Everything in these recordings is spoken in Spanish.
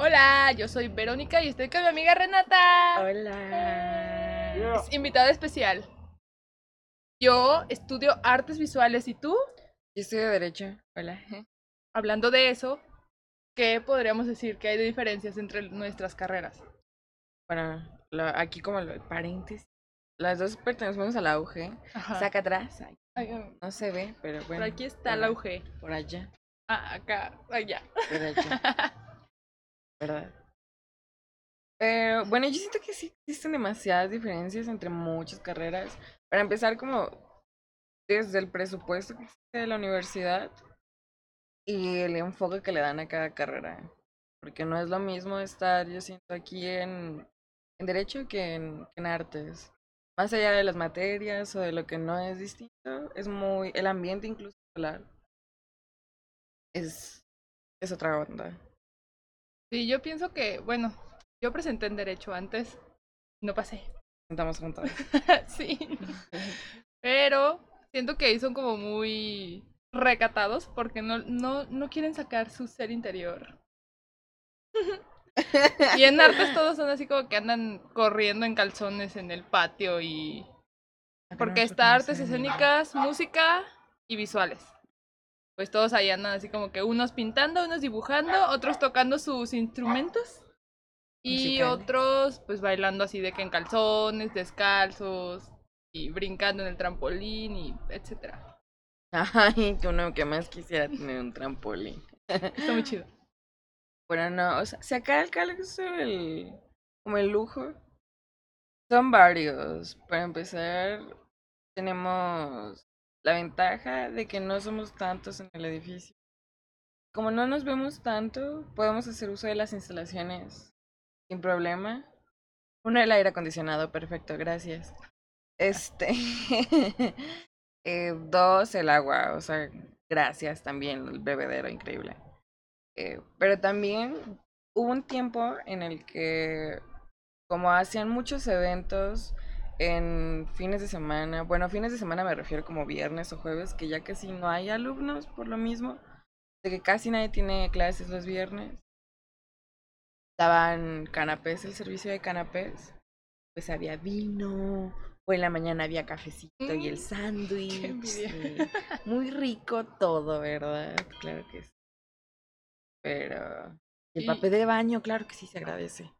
Hola, yo soy Verónica y estoy con mi amiga Renata. Hola. Es invitada especial. Yo estudio artes visuales y tú, Yo estudio Derecho. Hola. hablando de eso, ¿qué podríamos decir que hay de diferencias entre nuestras carreras? Bueno, lo- aquí como lo paréntesis. Las dos pertenecemos a la UG. Ajá. Saca atrás. ay, No se ve, pero bueno. Por aquí está por la a- UG. Por allá. Ah, acá, allá. Por allá. ¿Verdad? Pero bueno, yo siento que sí existen demasiadas diferencias entre muchas carreras. Para empezar, como desde el presupuesto que existe de la universidad y el enfoque que le dan a cada carrera. Porque no es lo mismo estar, yo siento, aquí en, en Derecho que en, en Artes. Más allá de las materias o de lo que no es distinto, es muy. El ambiente, incluso escolar, es, es otra onda. Sí, yo pienso que, bueno, yo presenté en Derecho antes, no pasé. Estamos juntos. sí. Pero siento que ahí son como muy recatados porque no, no, no quieren sacar su ser interior. Y en artes todos son así como que andan corriendo en calzones en el patio y... Porque está artes escénicas, música y visuales. Pues todos ahí andan así como que unos pintando, unos dibujando, otros tocando sus instrumentos. Y Musicales. otros pues bailando así de que en calzones, descalzos y brincando en el trampolín y etcétera. Ay, que uno que más quisiera tener un trampolín. Está muy chido. Bueno, no, o sea, acá el caso el, como el lujo, son varios. Para empezar, tenemos la ventaja de que no somos tantos en el edificio. Como no nos vemos tanto, podemos hacer uso de las instalaciones sin problema. Uno, el aire acondicionado, perfecto, gracias. Este. eh, dos, el agua, o sea, gracias también, el bebedero, increíble. Eh, pero también hubo un tiempo en el que, como hacían muchos eventos en fines de semana, bueno, fines de semana me refiero como viernes o jueves, que ya casi no hay alumnos por lo mismo, de que casi nadie tiene clases los viernes. Daban canapés, el servicio de canapés, pues había vino, o en la mañana había cafecito y el Mm, sándwich. Muy rico todo, ¿verdad? Claro que sí. Pero el papel de baño, claro que sí se agradece.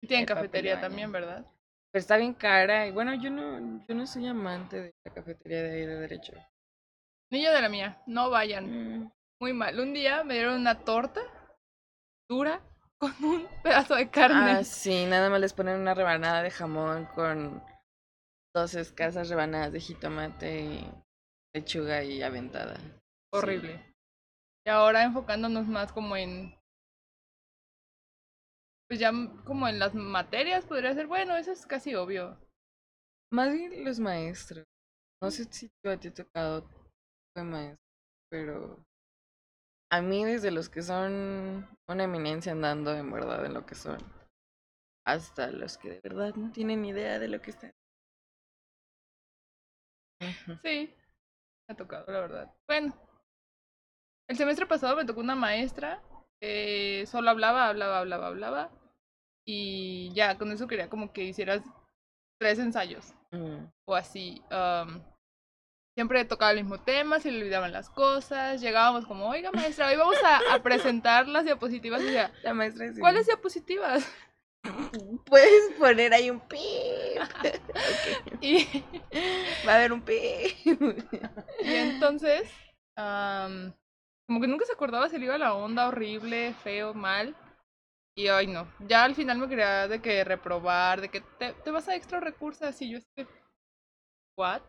Tienen cafetería también, ¿verdad? Pero está bien cara y bueno, yo no, yo no soy amante de la cafetería de ahí de derecho. Niño de la mía, no vayan. Mm, Muy mal. Un día me dieron una torta dura con un pedazo de carne. Ah, sí, nada más les ponen una rebanada de jamón con dos escasas rebanadas de jitomate y lechuga y aventada. Sí. Horrible. Y ahora enfocándonos más como en. Pues ya como en las materias podría ser, bueno, eso es casi obvio. Más bien los maestros. No sé si tú a ti tocado de maestro, pero a mí desde los que son una eminencia andando en verdad en lo que son, hasta los que de verdad no tienen idea de lo que están. Sí, me ha tocado, la verdad. Bueno, el semestre pasado me tocó una maestra que solo hablaba, hablaba, hablaba, hablaba. Y ya, con eso quería como que hicieras tres ensayos. Mm. o así. siempre tocaba el mismo tema, se le olvidaban las cosas. Llegábamos como, oiga maestra, hoy vamos a, a presentar las diapositivas. Y decía, La maestra sí. ¿cuáles diapositivas? Puedes poner ahí un pi. Y, Va a haber un pi. y entonces, como que nunca se acordaba, se le iba la onda horrible, feo, mal. Y ay no, ya al final me quería de que reprobar, de que te, te vas a extra recursos y yo estoy, ¿what?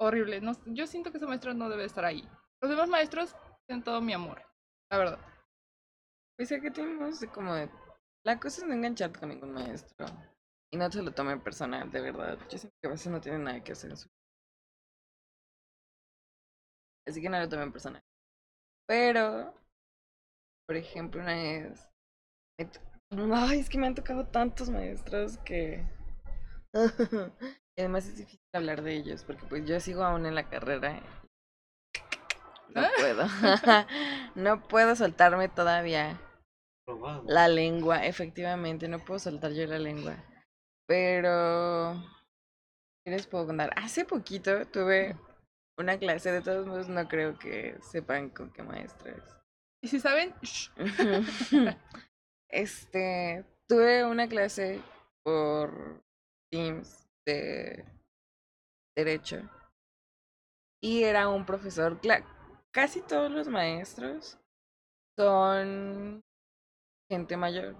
Horrible, no, yo siento que ese maestro no debe estar ahí. Los demás maestros tienen todo mi amor, la verdad. Pues que tenemos como de... La cosa es no engancharte con ningún maestro. Y no te lo tomen personal, de verdad. Yo siento que a veces no tienen nada que hacer en su... Así que no lo tomen personal. Pero, por ejemplo, una vez... Ay, es que me han tocado tantos maestros que... y además es difícil hablar de ellos, porque pues yo sigo aún en la carrera. No puedo. no puedo soltarme todavía. La lengua, efectivamente, no puedo soltar yo la lengua. Pero, ¿qué les puedo contar? Hace poquito tuve una clase, de todos modos no creo que sepan con qué maestra es. Y si saben, shh, Este, tuve una clase por Teams de Derecho. Y era un profesor, casi todos los maestros son gente mayor,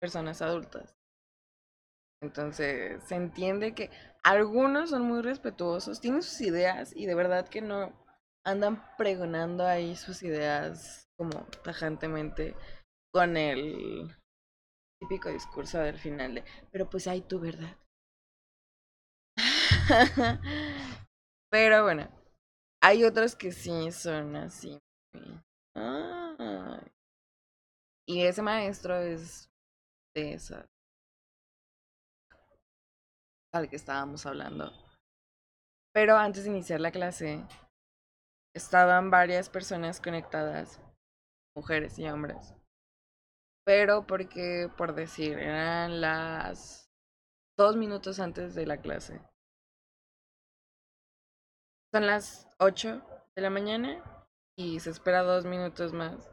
personas adultas. Entonces, se entiende que algunos son muy respetuosos, tienen sus ideas y de verdad que no andan pregonando ahí sus ideas como tajantemente con el típico discurso del final de, pero pues hay tu verdad. pero bueno, hay otros que sí son así. "Ay". Y ese maestro es de esa al que estábamos hablando. Pero antes de iniciar la clase, estaban varias personas conectadas, mujeres y hombres. Pero porque, por decir, eran las dos minutos antes de la clase. Son las 8 de la mañana y se espera dos minutos más.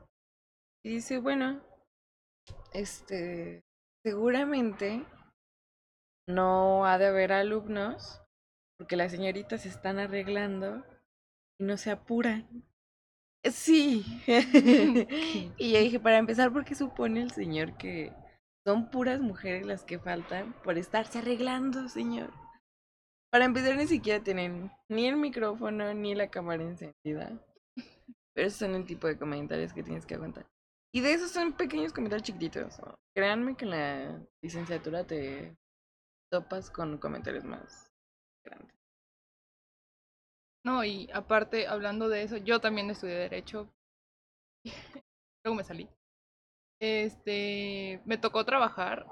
Y dice, bueno, este, seguramente no ha de haber alumnos porque las señoritas se están arreglando y no se apuran. Sí. y yo dije, para empezar, ¿por qué supone el señor que son puras mujeres las que faltan por estarse arreglando, señor? Para empezar, ni siquiera tienen ni el micrófono ni la cámara encendida. Pero esos son el tipo de comentarios que tienes que aguantar. Y de esos son pequeños comentarios chiquititos. Créanme que en la licenciatura te topas con comentarios más grandes. No, y aparte, hablando de eso, yo también estudié Derecho. Luego me salí. Este, me tocó trabajar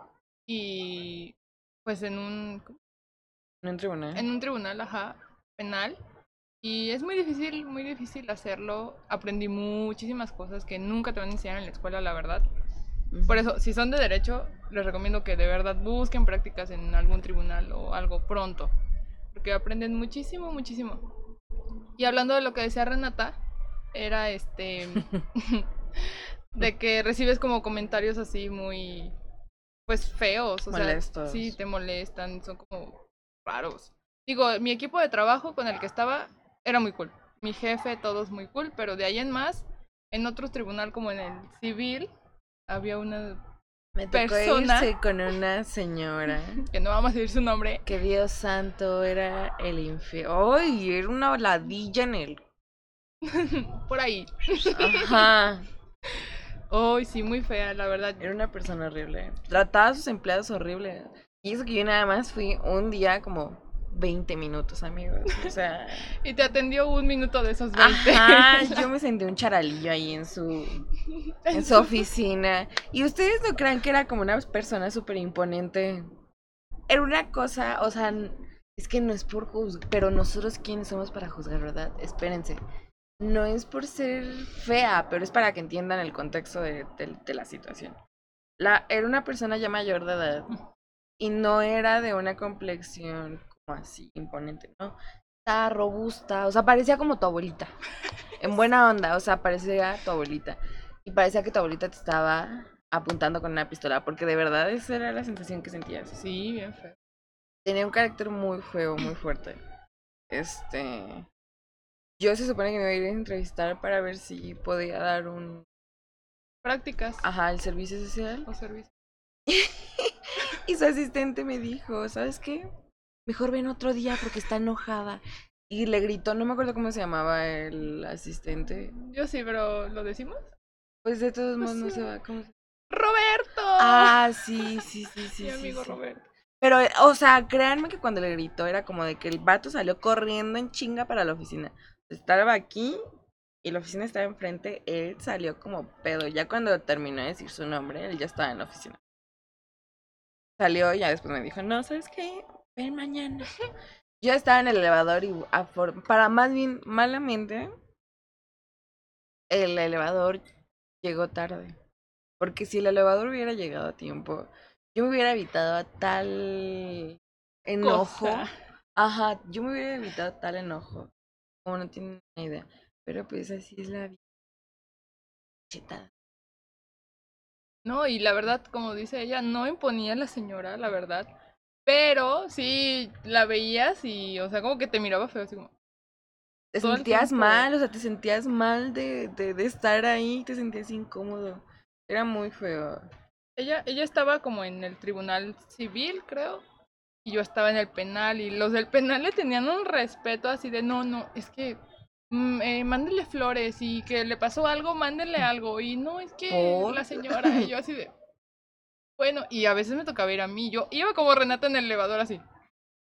y pues en un, En un tribunal. en un tribunal, ajá, penal. Y es muy difícil, muy difícil hacerlo. Aprendí muchísimas cosas que nunca te van a enseñar en la escuela, la verdad. Por eso, si son de derecho, les recomiendo que de verdad busquen prácticas en algún tribunal o algo pronto. Porque aprenden muchísimo, muchísimo. Y hablando de lo que decía Renata, era este. de que recibes como comentarios así muy. Pues feos. O Molestos. sea, sí, te molestan, son como raros. Digo, mi equipo de trabajo con el que estaba era muy cool. Mi jefe, todos muy cool, pero de ahí en más, en otro tribunal como en el civil, había una Me tocó persona- irse con una señora que no vamos a decir su nombre, que Dios santo era el infierno. ¡Ay! Era una ladilla en el. por ahí. Ajá. Ay, sí, muy fea, la verdad. Era una persona horrible. Trataba a sus empleados horrible. Y eso que yo nada más fui un día como 20 minutos, amigos. O sea. Y te atendió un minuto de esos 20. Ajá, yo me sentí un charalillo ahí en su, en su oficina. Y ustedes no crean que era como una persona súper imponente. Era una cosa, o sea, es que no es por juzgar, pero nosotros quiénes somos para juzgar, ¿verdad? Espérense. No es por ser fea, pero es para que entiendan el contexto de, de- de la situación. La, era una persona ya mayor de edad y no era de una complexión así imponente, ¿no? Estaba robusta, o sea, parecía como tu abuelita. En buena onda, o sea, parecía tu abuelita. Y parecía que tu abuelita te estaba apuntando con una pistola, porque de verdad esa era la sensación que sentías. Sí, bien feo. Tenía un carácter muy feo, muy fuerte. Este. Yo se supone que me iba a ir a entrevistar para ver si podía dar un. Prácticas Ajá, el servicio social. o servicios. Y su asistente me dijo, ¿sabes qué? Mejor ven otro día porque está enojada. Y le gritó, no me acuerdo cómo se llamaba el asistente. Yo sí, pero ¿lo decimos? Pues de todos Pues modos no se va. ¿cómo se- ¡Roberto! Ah, sí, sí, sí, sí. Mi sí, amigo sí. Roberto. Pero, o sea, créanme que cuando le gritó era como de que el vato salió corriendo en chinga para la oficina. Estaba aquí y la oficina estaba enfrente. Él salió como pedo. Ya cuando terminó de decir su nombre, él ya estaba en la oficina. Salió y ya después me dijo, no, ¿sabes qué? Ven mañana. Yo estaba en el elevador y para más bien malamente, el elevador llegó tarde. Porque si el elevador hubiera llegado a tiempo, yo me hubiera evitado tal enojo. Cosa. Ajá, yo me hubiera evitado tal enojo. Como no tienen ni idea. Pero pues así es la vida. Chetada. No, y la verdad, como dice ella, no imponía la señora, la verdad. Pero sí la veías y, o sea, como que te miraba feo, así como. Te sentías mal, o sea, te sentías mal de, de, de estar ahí, te sentías incómodo. Era muy feo. Ella, ella estaba como en el tribunal civil, creo. Y yo estaba en el penal. Y los del penal le tenían un respeto así de no, no, es que mm, eh, mándele flores y que le pasó algo, mándenle algo. Y no, es que ¿Por? la señora, y yo así de. Bueno, y a veces me tocaba ir a mí. Yo iba como Renata en el elevador así.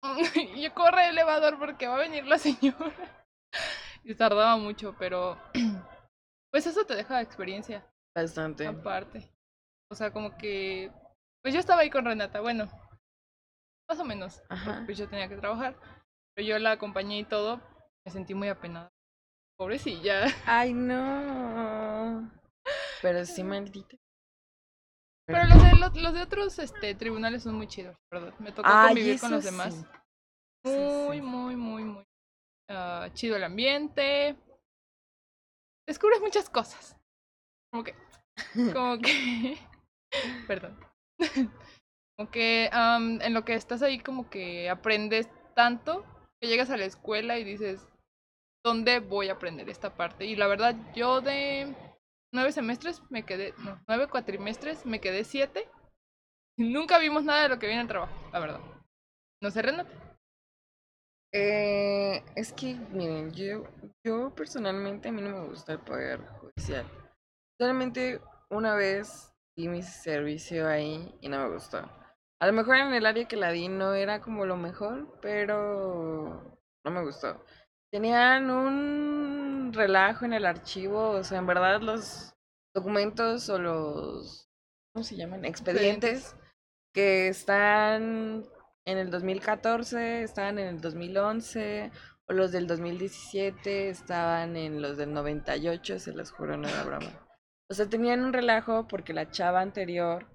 Y yo corre el elevador porque va a venir la señora. Y tardaba mucho, pero. Pues eso te deja experiencia. Bastante. Aparte. O sea, como que. Pues yo estaba ahí con Renata, bueno. Más o menos. Ajá. Pues yo tenía que trabajar. Pero yo la acompañé y todo. Me sentí muy apenada. Pobrecilla. Ay, no. Pero sí, maldita. Pero los de, los, los de otros este, tribunales son muy chidos, ¿verdad? Me tocó convivir con los demás. sí. Muy, sí. muy, muy, muy. ah, chido el ambiente. Descubres muchas cosas. Como que. Como que. Perdón. Como que am, en lo que estás ahí, como que aprendes tanto que llegas a la escuela y dices, ¿dónde voy a aprender esta parte? Y la verdad, yo de nueve semestres me quedé, no, nueve cuatrimestres me quedé siete. Nunca vimos nada de lo que viene al trabajo, la verdad. No sé, Renata. Eh, es que, miren, yo, yo personalmente a mí no me gusta el poder judicial. Solamente una vez di mi servicio ahí y no me gustó. A lo mejor en el área que la di no era como lo mejor, pero no me gustó. Tenían un relajo en el archivo, o sea, en verdad los documentos o los, ¿cómo se llaman? Expedientes que están en el 2014, estaban en el 2011, o los del 2017 estaban en los del 98, se los juro, no era broma. O sea, tenían un relajo porque la chava anterior,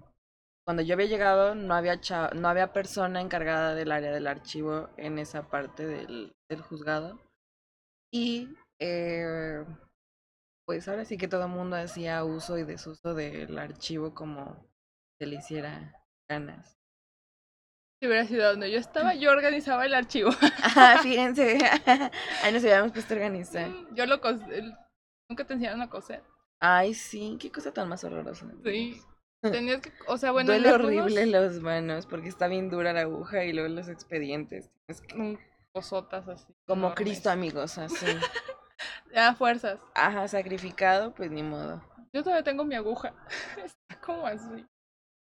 cuando yo había llegado, no había, cha- no había persona encargada del área del archivo en esa parte del, del juzgado. Y eh, pues ahora sí que todo el mundo hacía uso y desuso del archivo como se le hiciera ganas. Si hubiera sido donde yo estaba, yo organizaba el archivo. Ajá, fíjense. Ahí nos habíamos puesto a organizar. Mm, Yo lo Nunca te enseñaron a coser. Ay, sí, qué cosa tan más horrorosa. Sí. Tenías que. O sea, bueno. en Duele algunos- horrible las manos porque está bien dura la aguja y luego los expedientes. Es que- Cosotas así. como enormes. Cristo, amigos, así. Ya, fuerzas. Ajá, sacrificado, pues ni modo. Yo todavía tengo mi aguja. Está como así.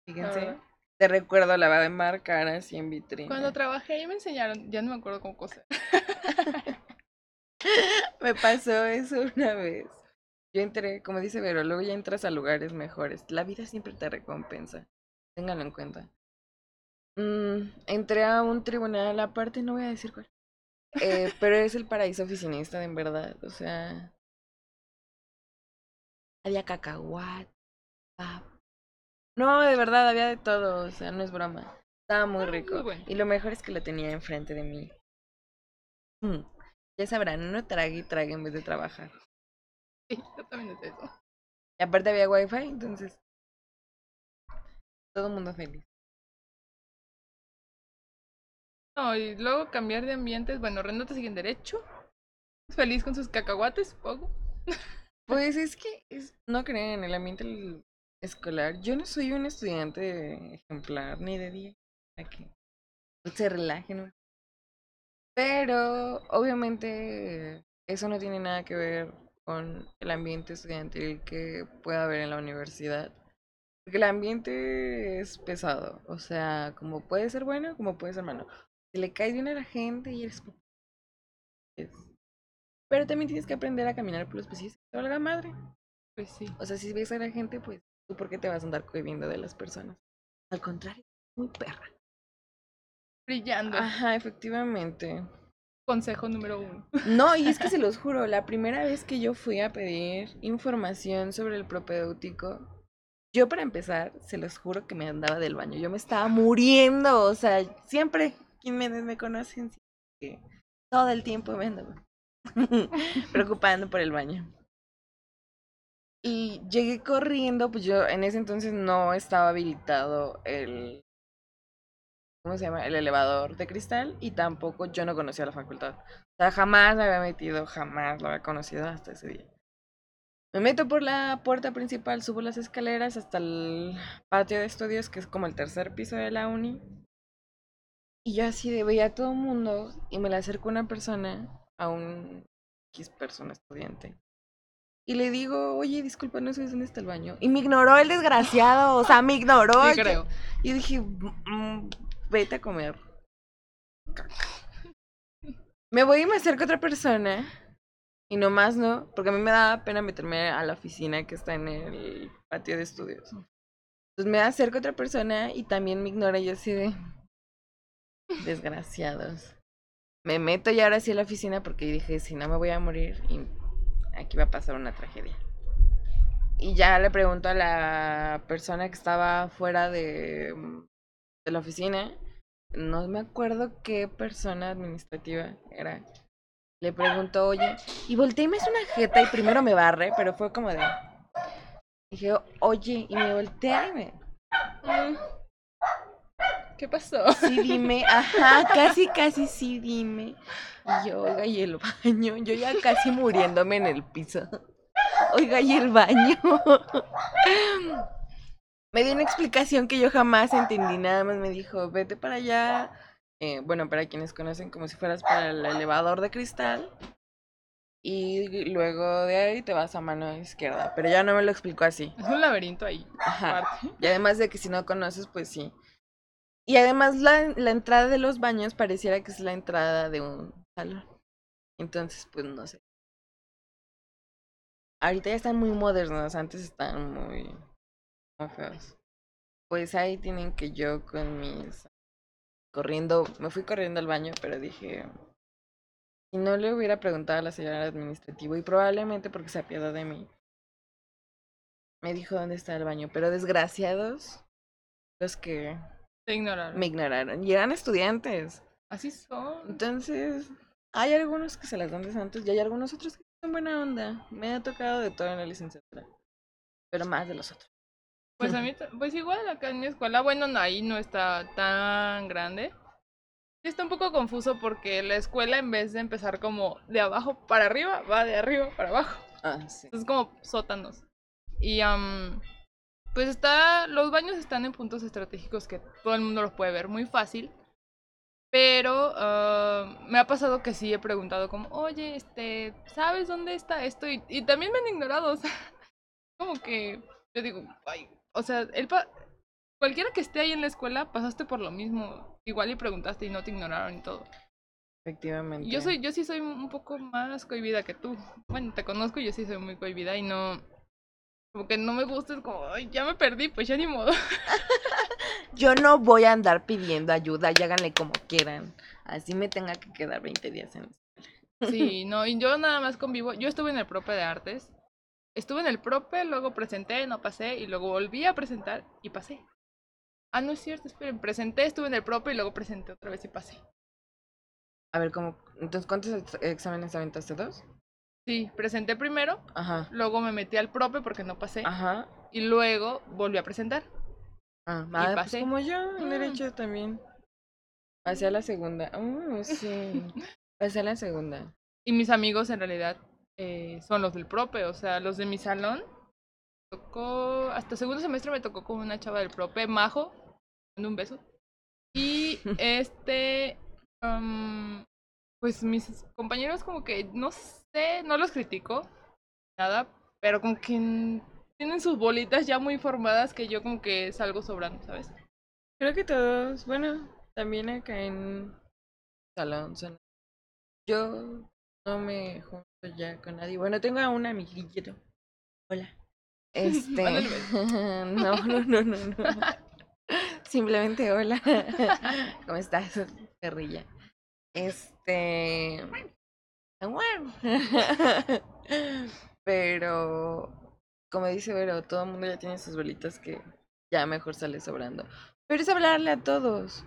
Fíjense. Te recuerdo, la va a marcar así en vitrina. Cuando trabajé ahí me enseñaron. Ya no me acuerdo cómo coser. Me pasó eso una vez. Yo entré, como dice Vero, luego ya entras a lugares mejores. La vida siempre te recompensa. Ténganlo en cuenta. Mm, entré a un tribunal aparte, no voy a decir cuál. Eh, pero es el paraíso oficinista, en verdad. O sea. Había cacahuate. No, de verdad, había de todo. O sea, no es broma. Estaba muy Ah, rico. Y lo mejor es que lo tenía enfrente de mí. Mm, Ya sabrán, uno trague y trague en vez de trabajar. Sí, yo también es eso. Y aparte había wifi, entonces. Todo el mundo feliz. No, y luego cambiar de ambientes. Bueno, Renata sigue en derecho. Feliz con sus cacahuates, supongo. Pues es que es- no creen en el ambiente escolar. Yo no soy un estudiante ejemplar ni de día. Que se relajen. Pero obviamente eso no tiene nada que ver con el ambiente estudiantil que pueda haber en la universidad. Porque el ambiente es pesado. O sea, como puede ser bueno, como puede ser malo. Si le caes bien a la gente y eres... po- es- Pero también tienes que aprender a caminar por los pasillos. que te valga madre. Pues sí. O sea, si ves a la gente, pues, ¿tú por qué te vas a andar cohibiendo de las personas? Al contrario, muy perra. Brillando. Ajá, efectivamente. Consejo número uno. No, y es que se los juro, la primera vez que yo fui a pedir información sobre el propedéutico, Yo para empezar, se los juro que me andaba del baño. Yo me estaba muriendo, o sea, siempre, quien me, conocen, todo el tiempo me preocupando por el baño. Y llegué corriendo, pues yo en ese entonces no estaba habilitado el, ¿cómo se llama? El elevador de cristal y tampoco yo no conocía la facultad. O sea, jamás había metido, jamás lo había conocido hasta ese día. Me meto por la puerta principal, subo las escaleras hasta el patio de estudios, que es como el tercer piso de la uni. Y yo así de veía a todo el mundo y me le acerco a una persona, a un X persona estudiante. Y le digo, oye, disculpa, no sé dónde está el baño. Y me ignoró el desgraciado, o sea, me ignoró. Sí, yo- creo. Y dije, "Mm, vete a comer. Me voy y me acerco a otra persona. Y nomás no, porque a mí me daba pena meterme a la oficina que está en el patio de estudios. Entonces me acerco a otra persona y también me ignora. Y yo así de. Desgraciados. Me meto ya ahora sí a la oficina porque dije, si no me voy a morir y aquí va a pasar una tragedia. Y ya le pregunto a la persona que estaba fuera de, de la oficina, no me acuerdo qué persona administrativa era. Le pregunto, oye, y volteé y me hizo una jeta y primero me barre, pero fue como de... Dije, oye, y me voltea y me... Mm. ¿Qué pasó? Sí, dime, ajá, casi, casi sí, dime. Y yo, oiga, y el baño, yo ya casi muriéndome en el piso. Oiga, y el baño. Me dio una explicación que yo jamás entendí, nada más me dijo, vete para allá. Eh, bueno, para quienes conocen, como si fueras para el elevador de cristal. Y luego de ahí te vas a mano izquierda. Pero ya no me lo explicó así. Es un laberinto ahí. Ajá. Y además de que si no conoces, pues sí. Y además la, entrada de los baños pareciera que es la entrada de un salón. Entonces, pues no sé. Ahorita ya están muy modernos, antes estaban muy, muy feos. Pues ahí tienen que yo con mis... Corriendo, me fui corriendo al baño, pero dije... Si no le hubiera preguntado a la señora administrativa, y probablemente porque se apiadó de mí, me dijo dónde está el baño, pero desgraciados los que Te ignoraron. me ignoraron. Y eran estudiantes. Así son. Entonces, hay algunos que se las dan de santos y hay algunos otros que son buena onda. Me ha tocado de todo en la licenciatura. Pero más de los otros. Pues a mí, pues igual acá en mi escuela, bueno, no, ahí no está tan grande. Sí está un poco confuso porque la escuela en vez de empezar como de abajo para arriba, va de arriba para abajo. Ah, sí. Es como sótanos. Y am, pues está, los baños están en puntos estratégicos que todo el mundo los puede ver muy fácil. Pero ah, me ha pasado que sí he preguntado como, oye, este, ¿sabes dónde está esto? Y, y también me han ignorado, o sea, como que yo digo, ay, o sea, el pa- cualquiera que esté ahí en la escuela pasaste por lo mismo, igual y preguntaste y no te ignoraron y todo. Efectivamente. Yo soy, yo sí soy un poco más cohibida que tú. Bueno, te conozco y yo sí soy muy cohibida y no. Como que no me gusta, es como, ay, ya me perdí, pues ya ni modo. Yo no voy a andar pidiendo ayuda y háganle como quieran. Así me tenga que quedar 20 días en Sí, no, y yo nada más convivo. Yo estuve en el prope de artes. Estuve en el prope, luego presenté, no pasé, y luego volví a presentar y pasé. Ah, no es cierto, esperen, presenté, estuve en el prope y luego presenté otra vez y pasé. A ver, ¿cómo? Entonces, ¿cuántos ex- exámenes aventaste? ¿Dos? Sí, presenté primero, Ajá. luego me metí al prope porque no pasé, Ajá. y luego volví a presentar. Ah, ah, pues pasé. como yo, en Mm. derecho también. Pasé a la segunda. Uh, sí. Pasé a la segunda. Y mis amigos en realidad eh, son los del prope, o sea, los de mi salón. Tocó, hasta segundo semestre me tocó con una chava del prope, Majo, dando un beso. Y este, pues mis compañeros como que, no sé, no los critico, nada, pero como que tienen sus bolitas ya muy formadas que yo como que salgo sobrando, ¿sabes? Creo que todos, bueno, también acá en salón son- Yo no me junto ya con nadie. Bueno, tengo a un amiguito. Hola. Este. No, no, no, no, no. Simplemente hola. ¿Cómo estás, perrilla? Este. Pero como dice Vero, todo el mundo ya tiene sus velitas que ya mejor sale sobrando. Pero es hablarle a todos.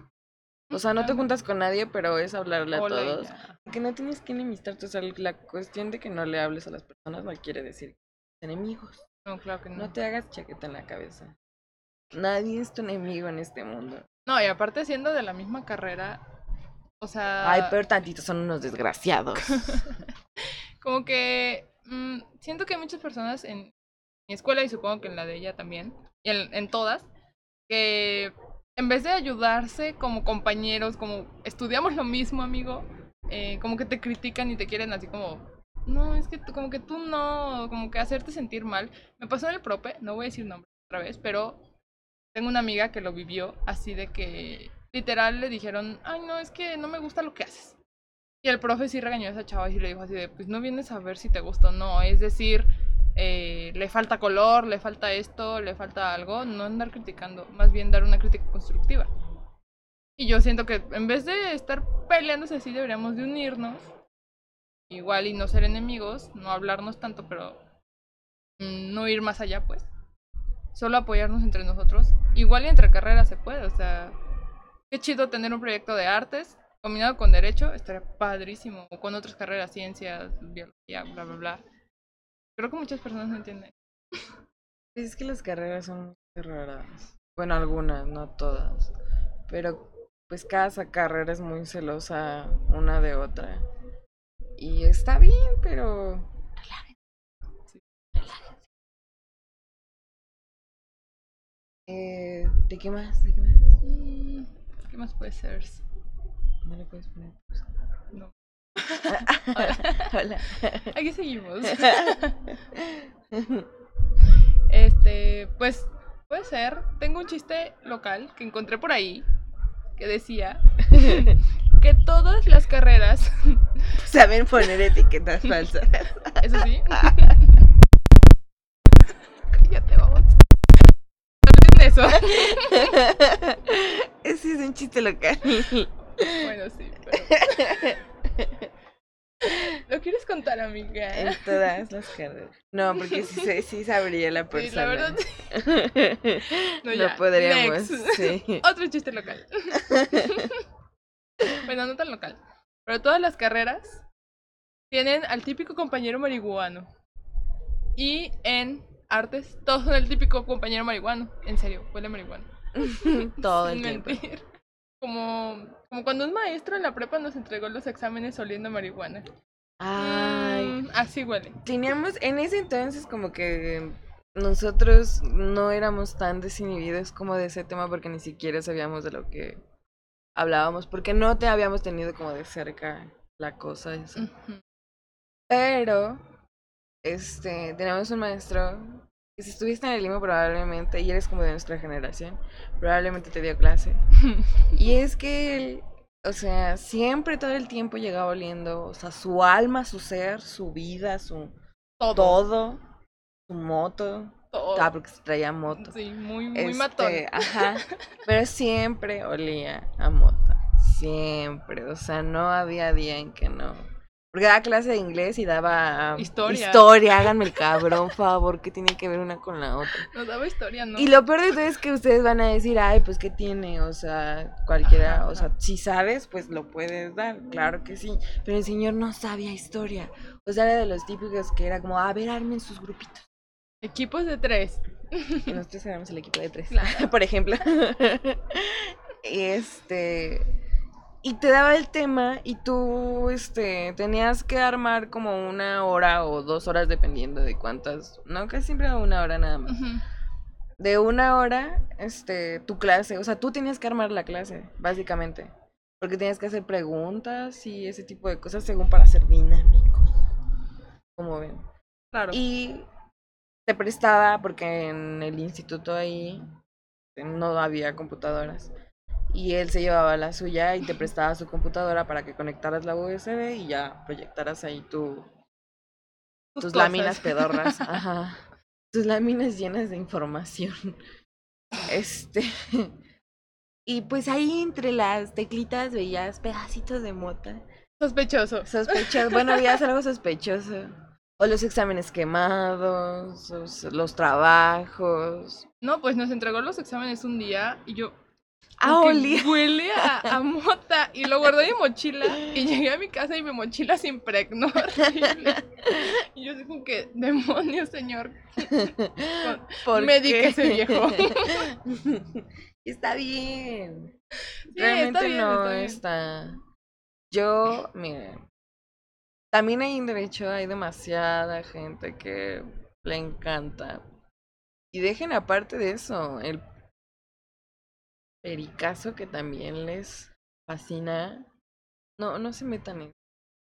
O sea, no te juntas con nadie, pero es hablarle a Hola todos. ya. Porque no tienes que enemistarte. O sea, la cuestión de que no le hables a las personas no quiere decir enemigos. No, claro que no. No te hagas chaqueta en la cabeza. Nadie es tu enemigo en este mundo. No, y aparte siendo de la misma carrera, o sea, Ay, pero tantitos son unos desgraciados. como que mm, siento que hay muchas personas en mi escuela y supongo que en la de ella también, y en, en todas, que en vez de ayudarse como compañeros, como estudiamos lo mismo, amigo, eh, como que te critican y te quieren así como, no, es que tú, como que tú no, como que hacerte sentir mal. Me pasó en el prope, no voy a decir nombre otra vez, pero tengo una amiga que lo vivió así de que literal le dijeron, ay, no, es que no me gusta lo que haces. Y el profe sí regañó a esa chava y le dijo así de, pues no vienes a ver si te gusta o no, es decir, eh, le falta color, le falta esto, le falta algo, no andar criticando, más bien dar una crítica constructiva. Y yo siento que en vez de estar peleándose así, deberíamos de unirnos, igual y no ser enemigos, no hablarnos tanto, pero mm, no ir más allá, pues. Solo apoyarnos entre nosotros. Igual y entre carreras se puede, o sea, qué chido tener un proyecto de artes combinado con derecho, estaría padrísimo. O con otras carreras, ciencias, biología, bla, bla, bla. Creo que muchas personas no entienden. Pues es que las carreras son muy raras. Bueno, algunas, no todas. Pero pues cada carrera es muy celosa una de otra. Y está bien, pero... Sí. Eh, ¿De qué más? ¿De qué más? ¿Qué más puede ser? No le puedes poner pausa. No. Hola. Aquí seguimos. Este, pues puede ser. Tengo un chiste local que encontré por ahí que decía que todas las carreras, Saben poner etiquetas falsas. eso sí. Cállate, vamos. No eso. Ese es un chiste local. Bueno, sí, pero. ¿Lo quieres contar, amiga? En todas las carreras. No, porque sí, sí sabría la Sí, persona. la verdad. no, No, ya, podríamos. next. Sí. Otro chiste local. bueno, no tan local. Pero todas las carreras tienen al típico compañero marihuano. Y en artes, todos son el típico compañero marihuano. En serio, huele marihuana. Todo el tiempo. mentir. Como, como cuando un maestro en la prepa nos entregó los exámenes oliendo marihuana. Ay. Mm, así huele. Teníamos, en ese entonces como que nosotros no éramos tan desinhibidos como de ese tema porque ni siquiera sabíamos de lo que hablábamos, porque no te habíamos tenido como de cerca la cosa. Pero, este, tenemos un maestro si estuviste en el limo probablemente, y eres como de nuestra generación, probablemente te dio clase. Y es que él, o sea, siempre todo el tiempo llegaba oliendo, o sea, su alma, su ser, su vida, su Todo. todo, su moto. todo. Ah, porque se traía moto. Sí, muy, muy Este, matón. Ajá. Pero siempre olía a mota. Siempre. O sea, no había día en que no. Porque daba clase de inglés y daba um, Historia. Historia, háganme el cabrón, favor, que tiene que ver una con la otra. Nos daba historia, ¿no? Y lo peor de todo es que ustedes van a decir, ay, pues qué tiene, o sea, cualquiera, Ajá, o sea, ajá. si sabes, pues lo puedes dar, claro que sí. Pero el señor no sabía historia. O sea, era de los típicos que era como, a ver, armen sus grupitos. Equipos de tres. Y nosotros éramos el equipo de tres, Claro. por ejemplo. este. Y te daba el tema y tú este, tenías que armar como una hora o dos horas dependiendo de cuántas. No, casi siempre una hora nada más. De una hora, este, tu clase. O sea, tú tenías que armar la clase, básicamente. Porque tenías que hacer preguntas y ese tipo de cosas según para ser dinámicos. Como ven. Claro. Y te prestaba, porque en el instituto ahí no había computadoras. Y él se llevaba la suya y te prestaba su computadora para que conectaras la USB y ya proyectaras ahí tu, tus, láminas pedorras. Ajá. Tus láminas llenas de información. Este. Y pues ahí entre las teclitas veías pedacitos de mota. Sospechoso. Sospechoso. Bueno, veías algo sospechoso. O los exámenes quemados, los, los trabajos. No, pues nos entregó los exámenes un día y yo. Ah, que olía. Huele a, a mota. Y lo guardé en mi mochila. Y llegué a mi casa y mi mochila se impregnó. horrible. Y yo como que, demonios, señor. ¿Por Medíquese, qué? viejo. está bien. Sí, Realmente está bien, no está bien. está. Yo, mire, también hay en derecho, hay demasiada gente que le encanta. Y dejen aparte de eso, el pericazo que también les fascina. No, no se metan en.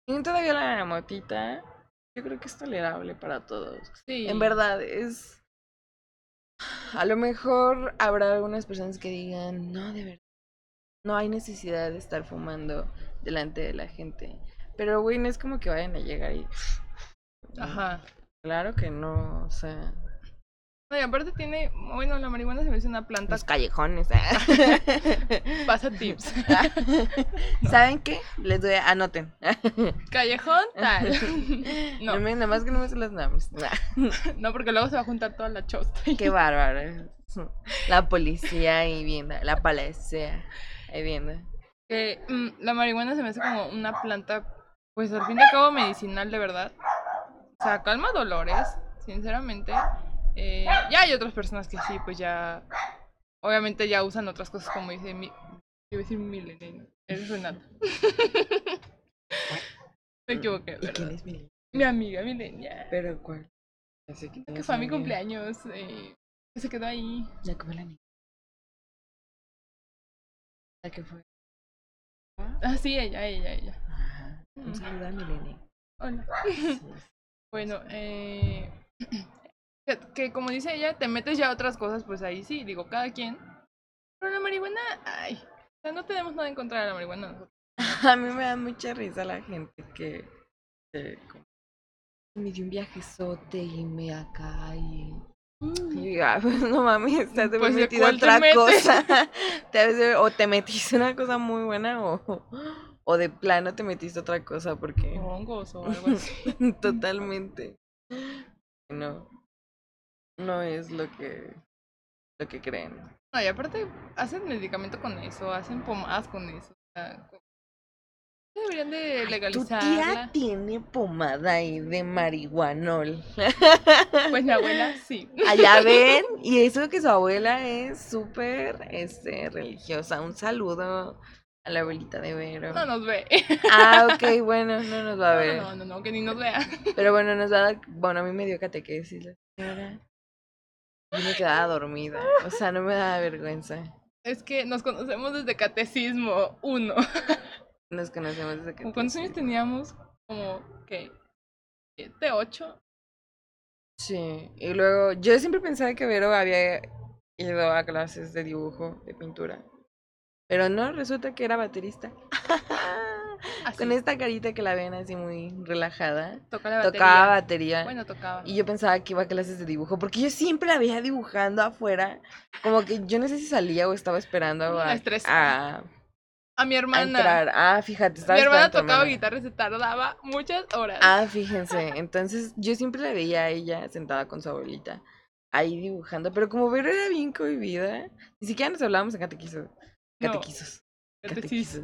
Y todavía la motita, yo creo que es tolerable para todos. Sí. En verdad, es. A lo mejor habrá algunas personas que digan, no, de verdad, no hay necesidad de estar fumando delante de la gente. Pero, güey, no es como que vayan a llegar y. Ajá. Claro que no, o sea. No, y aparte tiene. Bueno, la marihuana se me hace una planta. Los callejones. Pasa tips. ¿Saben qué? Les doy, anoten. Callejón, tal. No. No, me, nada más que no me sé los nombres. no, porque luego se va a juntar toda la chosta. Qué bárbaro. La policía ahí viendo, la policía ahí viendo. Que mm, la marihuana se me hace como una planta, pues al fin y al cabo medicinal de verdad. O sea, calma dolores, sinceramente. Eh, ya hay otras personas que sí, pues ya. Obviamente ya usan otras cosas como dice mi. Iba a decir Milene, eres Renata. Me equivoqué, ¿Y quién ¿verdad? es mi Mi amiga Milenia. ¿Pero cuál? Así que, Que fue a mi cumpleaños. eh, que se quedó ahí. Ya como la niña. La que fue. Ah, sí, ella, ella, ella. Ajá. Un Mm. saludo a Milene. Hola. Sí. Bueno, eh, que, que como dice ella, te metes ya a otras cosas, pues ahí sí, digo, cada quien. Pero la marihuana, ay, o sea, no tenemos nada en contra de la marihuana nosotros. A mí me da mucha risa la gente que, como, me dio un viajezote y me acá y... y "Ah, pues, no de haber Pues, ¿de metido te otra cosa. Te o te metiste una cosa muy buena o, o de plano te metiste otra cosa porque Hongos o algo así. totalmente no no es lo que lo que creen. No, y aparte, hacen medicamento con eso, hacen pomadas con eso. O sea, deberían de Tu tía tiene pomada ahí de marihuanol. Pues mi abuela sí. Allá ven, y eso que su abuela es súper este, religiosa. Un saludo a la abuelita de Vero. No nos ve. Ah, ok, bueno, no nos va a No, ver. no, no, no, que ni nos vea. Pero bueno, nos va a dar, bueno, a mí me dio catequesis la señora. Y me quedaba dormida. O sea, no me daba vergüenza. Es que nos conocemos desde catecismo 1. Nos conocemos desde que. ¿Cuántos años teníamos? Como, ¿qué? ¿Siete, ocho? Sí, y luego yo siempre pensaba que Vero había ido a clases de dibujo, de pintura. Pero no, resulta que era baterista. Así, Con esta carita que la ven así muy relajada. toca la batería. Tocaba batería. Bueno, tocaba. Y yo pensaba que iba a clases de dibujo, porque yo siempre la veía dibujando afuera. Como que yo no sé si salía o estaba esperando a, a, A mi a hermana. entrar. Ah, fíjate, estaba Mi hermana a tocaba guitarra y se tardaba muchas horas. Ah, fíjense. Entonces yo siempre la veía a ella sentada con su abuelita ahí dibujando. Pero como Vero era bien cohibida, ni siquiera nos hablábamos en catequisos. No. Catequisos.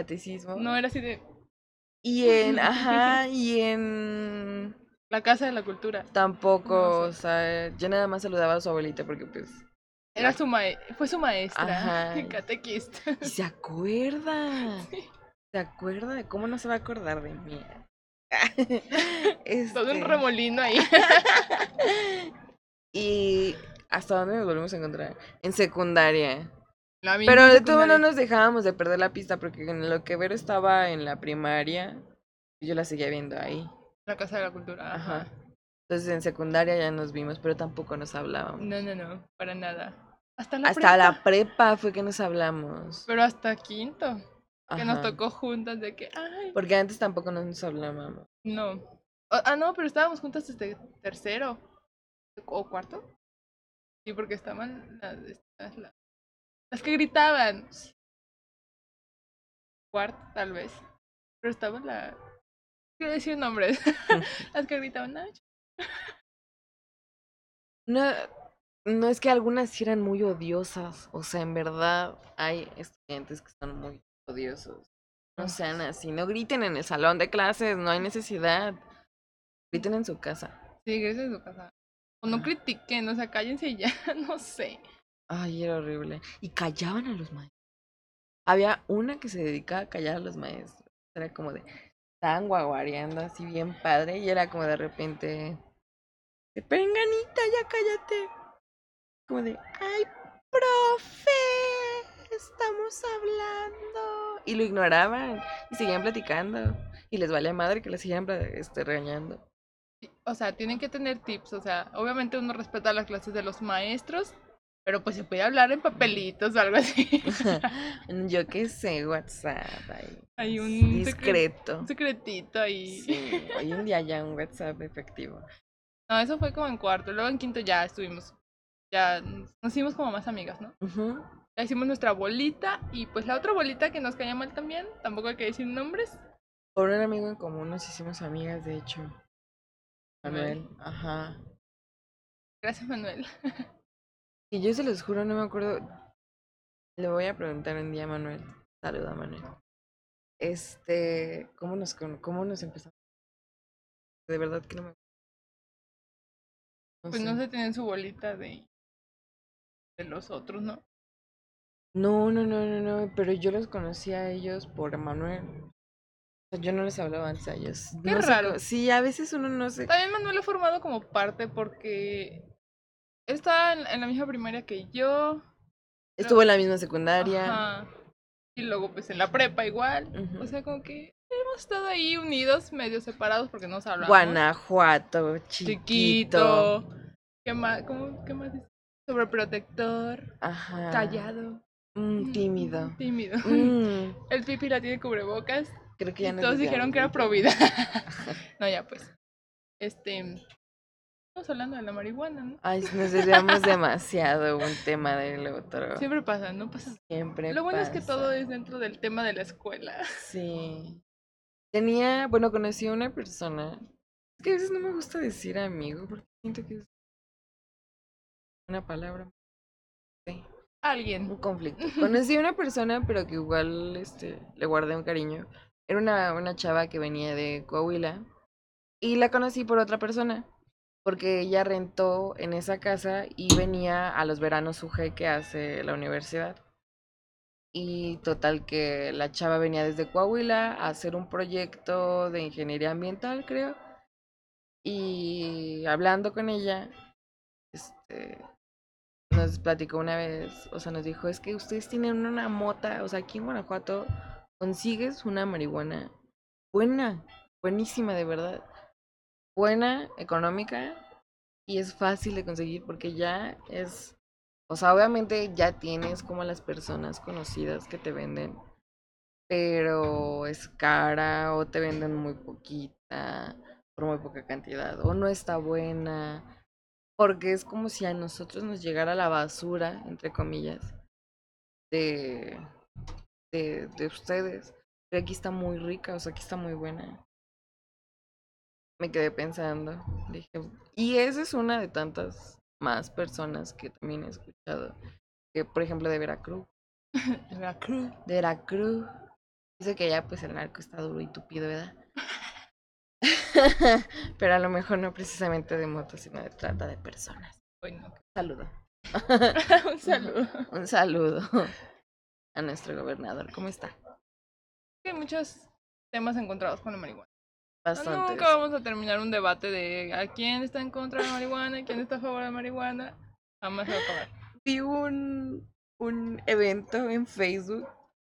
Catecismo. No era así de Y en, ajá, y en la casa de la cultura. tampoco, No o sea, yo nada más saludaba a su abuelita porque pues Era su mae fue su maestra. Ajá. Catequista. Y se acuerda. Se acuerda de cómo no se va a acordar de mí. Todo un Este, remolino ahí. Y hasta dónde nos volvemos a encontrar? En secundaria. La Pero de todo no nos dejábamos de perder la pista porque en lo que Vero estaba en la primaria, yo la seguía viendo ahí. La casa de la cultura. Ajá. Ajá. Entonces en secundaria ya nos vimos, pero tampoco nos hablábamos. No, no, no, para nada. Hasta la Hasta prepa. la prepa fue que nos hablamos. Pero hasta quinto. Que nos tocó juntas de que, ay, Porque antes tampoco nos hablábamos. no. Ah, no, pero estábamos juntas desde tercero. ¿O cuarto? Sí, porque estaban las, estas, la- las que gritaban. Cuarto, tal vez. Pero estaba la. Quiero decir nombres. Las que gritaban, "Ay, No, no es que algunas sí eran muy odiosas. O sea, en verdad hay estudiantes que son muy odiosos. No sean así. No griten en el salón de clases. No hay necesidad. Griten en su casa. Sí, gracias en su casa. O no critiquen, o sea, cállense ya, no sé. Ay, era horrible. Y callaban a los maestros. Había una que se dedicaba a callar a los maestros. Era como de. Estaban guaguareando así bien padre. Y era como de repente. De ya cállate. Como de. ¡Ay, profe! Estamos hablando. Y lo ignoraban. Y seguían platicando. Y les valía madre que les pla- este, regañando. O sea, tienen que tener tips, o sea, obviamente uno respeta las clases de los maestros, pero pues se puede hablar en papelitos o algo así. Yo qué sé, WhatsApp. Ahí. Hay un secre- discreto. Un secretito ahí. Sí, hoy en día ya un WhatsApp efectivo. No, eso fue como en cuarto. Luego en quinto ya estuvimos. Ya nos hicimos como más amigas, ¿no? Ujú. Ya hicimos nuestra bolita y pues la otra bolita que nos caía mal también. Tampoco hay que decir nombres. Por un amigo en común nos hicimos amigas, de hecho. Manuel. Manuel. Ajá. Gracias, Manuel. Y yo se los juro, no me acuerdo. Le voy a preguntar un día a Manuel. Saluda, Manuel. Este, ¿cómo nos, cómo nos empezamos? De verdad que no me no Pues sé. no se tienen su bolita de, de los otros, ¿no? No, no, no, no, no, pero yo los conocí a ellos por Manuel. O sea, yo no les hablaba antes a ellos. Qué No sé raro. cómo- Sí, a veces uno no sé. También Manuel ha formado como parte porque está en, en la misma primaria que yo. Estuvo en la misma secundaria. Ajá. Y luego pues en la prepa igual. O sea, como que hemos estado ahí unidos, medio separados porque nos hablamos. Guanajuato, chiquito. Chiquito. ¿Qué más? ¿Cómo, ¿Qué más? Sobreprotector. Ajá. Callado. Mm, tímido. Tímido. Mm, El pipi la tiene cubrebocas. creo que ya nos todos dijeron que era desviamos pro del tema. vida. no, ya pues. Este. Estamos hablando de la marihuana, ¿no? Ay, nos desviamos demasiado un tema del otro. Siempre pasa, ¿no? Pasa. Siempre Lo bueno es que todo es dentro del tema de la escuela. Sí. Tenía, bueno, conocí a una persona. Es que a veces no me gusta decir amigo porque siento que es una palabra. Sí, Alguien. un conflicto. Conocí a una persona, pero que igual este, le guardé un cariño. Era una, una chava que venía de Coahuila y la conocí por otra persona. Porque ella rentó en esa casa y venía a los veranos su que hace la universidad. Y total que la chava venía desde Coahuila a hacer un proyecto de ingeniería ambiental, creo. Y hablando con ella, este, nos platicó una vez, o sea, nos dijo, es que ustedes tienen una mota, o sea, aquí en Guanajuato consigues una marihuana buena, buenísima de verdad, buena, económica, y es fácil de conseguir porque ya es, o sea, obviamente ya tienes como las personas conocidas que te venden, pero es cara o te venden muy poquita, por muy poca cantidad, o no está buena, porque es como si a nosotros nos llegara la basura, entre comillas, de, de, de ustedes. Pero aquí está muy rica, o sea, aquí está muy buena. Me quedé pensando, dije, y esa es una de tantas más personas que también he escuchado, que por ejemplo de Veracruz, La cruz. de Veracruz, dice que allá pues el narco está duro y tupido, ¿verdad? Pero a lo mejor no precisamente de motos, sino de trata de personas. Bueno, Saludo. un saludo. Un saludo a nuestro gobernador. ¿Cómo está? Hay muchos temas encontrados con la marihuana. Bastante. Nunca vamos a terminar un debate de a quién está en contra de la marihuana y quién está a favor de la marihuana. Jamás va a acabar. Vi un, un evento en Facebook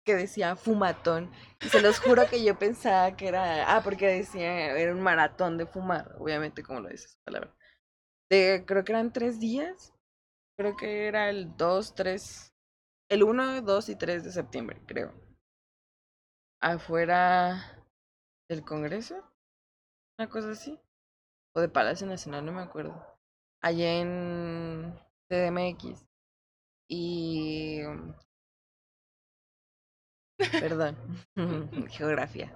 que decía fumatón. Y se los juro que yo pensaba que era. Ah, porque decía, era un maratón de fumar. Obviamente, como lo dice su palabra. De, creo que eran tres días. Creo que era el 2, 3. El 1, 2 y 3 de septiembre, creo. Afuera del Congreso. Una cosa así. O de Palacio Nacional, no me acuerdo. Allá en CDMX. Y. um, Perdón. Geografía.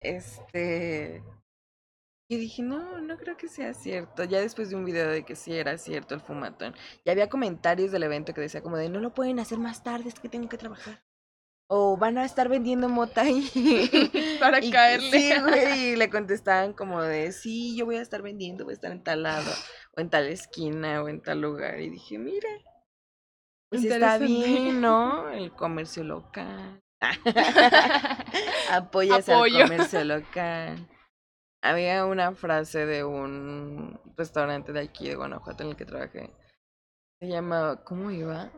Este. Y dije, no, no creo que sea cierto. Ya después de un video de que sí era cierto el fumatón. Y había comentarios del evento que decía como de no lo pueden hacer más tarde, es que tengo que trabajar. O van a estar vendiendo mota ahí. Para Y- caerle. Sí, güey. Y le contestaban como de sí, yo voy a estar vendiendo, voy a estar en tal lado, o en tal esquina, o en tal lugar. Y dije, mira, pues está bien, ¿no? El comercio local. Apoyas Apoyo. al comercio local. Había una frase de un restaurante de aquí de Guanajuato en el que trabajé. Se llama, ¿cómo iba?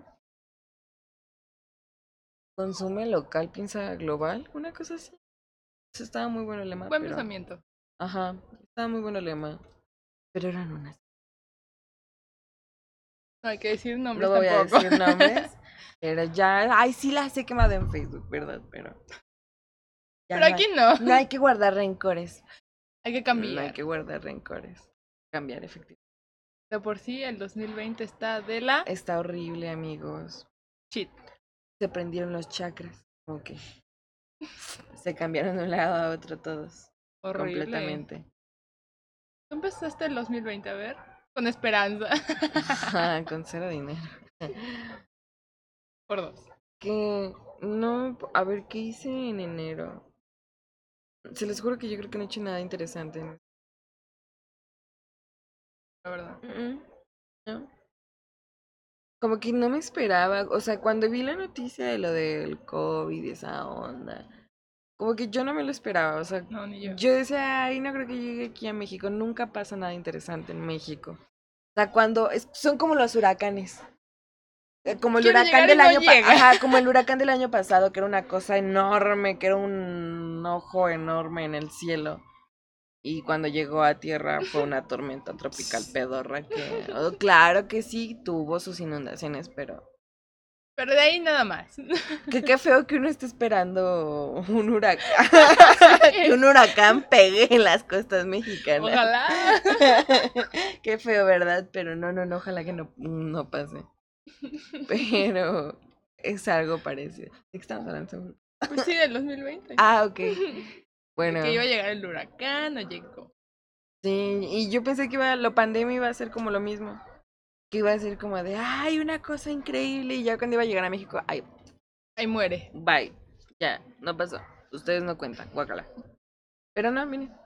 Consume local, piensa global, una cosa así. Eso estaba muy bueno el lema. Buen pero- pensamiento. Ajá, estaba muy bueno el lema. Pero eran unas. No hay que decir nombres No voy a decir nombres. Pero ya, ay, sí las he quemado en Facebook, ¿verdad? Pero. Pero no hay- aquí no. No hay que guardar rencores. Hay que No cambiar. hay que guardar rencores. Cambiar, efectivamente. De por sí, el 2020 está de la Está horrible, amigos. shit. Se prendieron los chakras. Que. Se cambiaron de un lado a otro todos. Horrible. Completamente. ¿Tú empezaste el 2020 a ver? Con esperanza. Ajá, con cero dinero. por dos. Que no, a ver, ¿qué hice en enero? Se les juro que yo creo que no he hecho nada interesante. La verdad. Mm, ¿No? Como que no me esperaba, o sea, cuando vi la noticia de lo del COVID y esa onda, como que yo no me lo esperaba, o sea, No, ni yo. yo decía, ay, no creo que llegue aquí a México, nunca pasa nada interesante en México. O sea, cuando es- son como los huracanes. Eh, Como el huracán del no año como el huracán del año pasado, que era una cosa enorme, que era un ojo enorme en el cielo. Y cuando llegó a tierra fue una tormenta tropical pedorra que, oh, claro que sí, tuvo sus inundaciones, pero Pero de ahí nada más. que qué feo que uno esté esperando un huracán, que un huracán pegue en las costas mexicanas. Ojalá. Qué feo, ¿verdad? Pero no, no, no, ojalá que no, no pase. Pero es algo parecido. ¿De qué estamos hablando? Pues sí, del 2020. Ah, ok. Bueno, Que iba a llegar el huracán, no llegó. sí, y yo pensé que iba, lo pandemia iba a ser como lo mismo. Que iba a ser como de, ay, una cosa increíble. Y ya cuando iba a llegar a México, ay, Ahí muere. bye. Ya, no pasó. Ustedes no cuentan, guácala. Pero no, miren.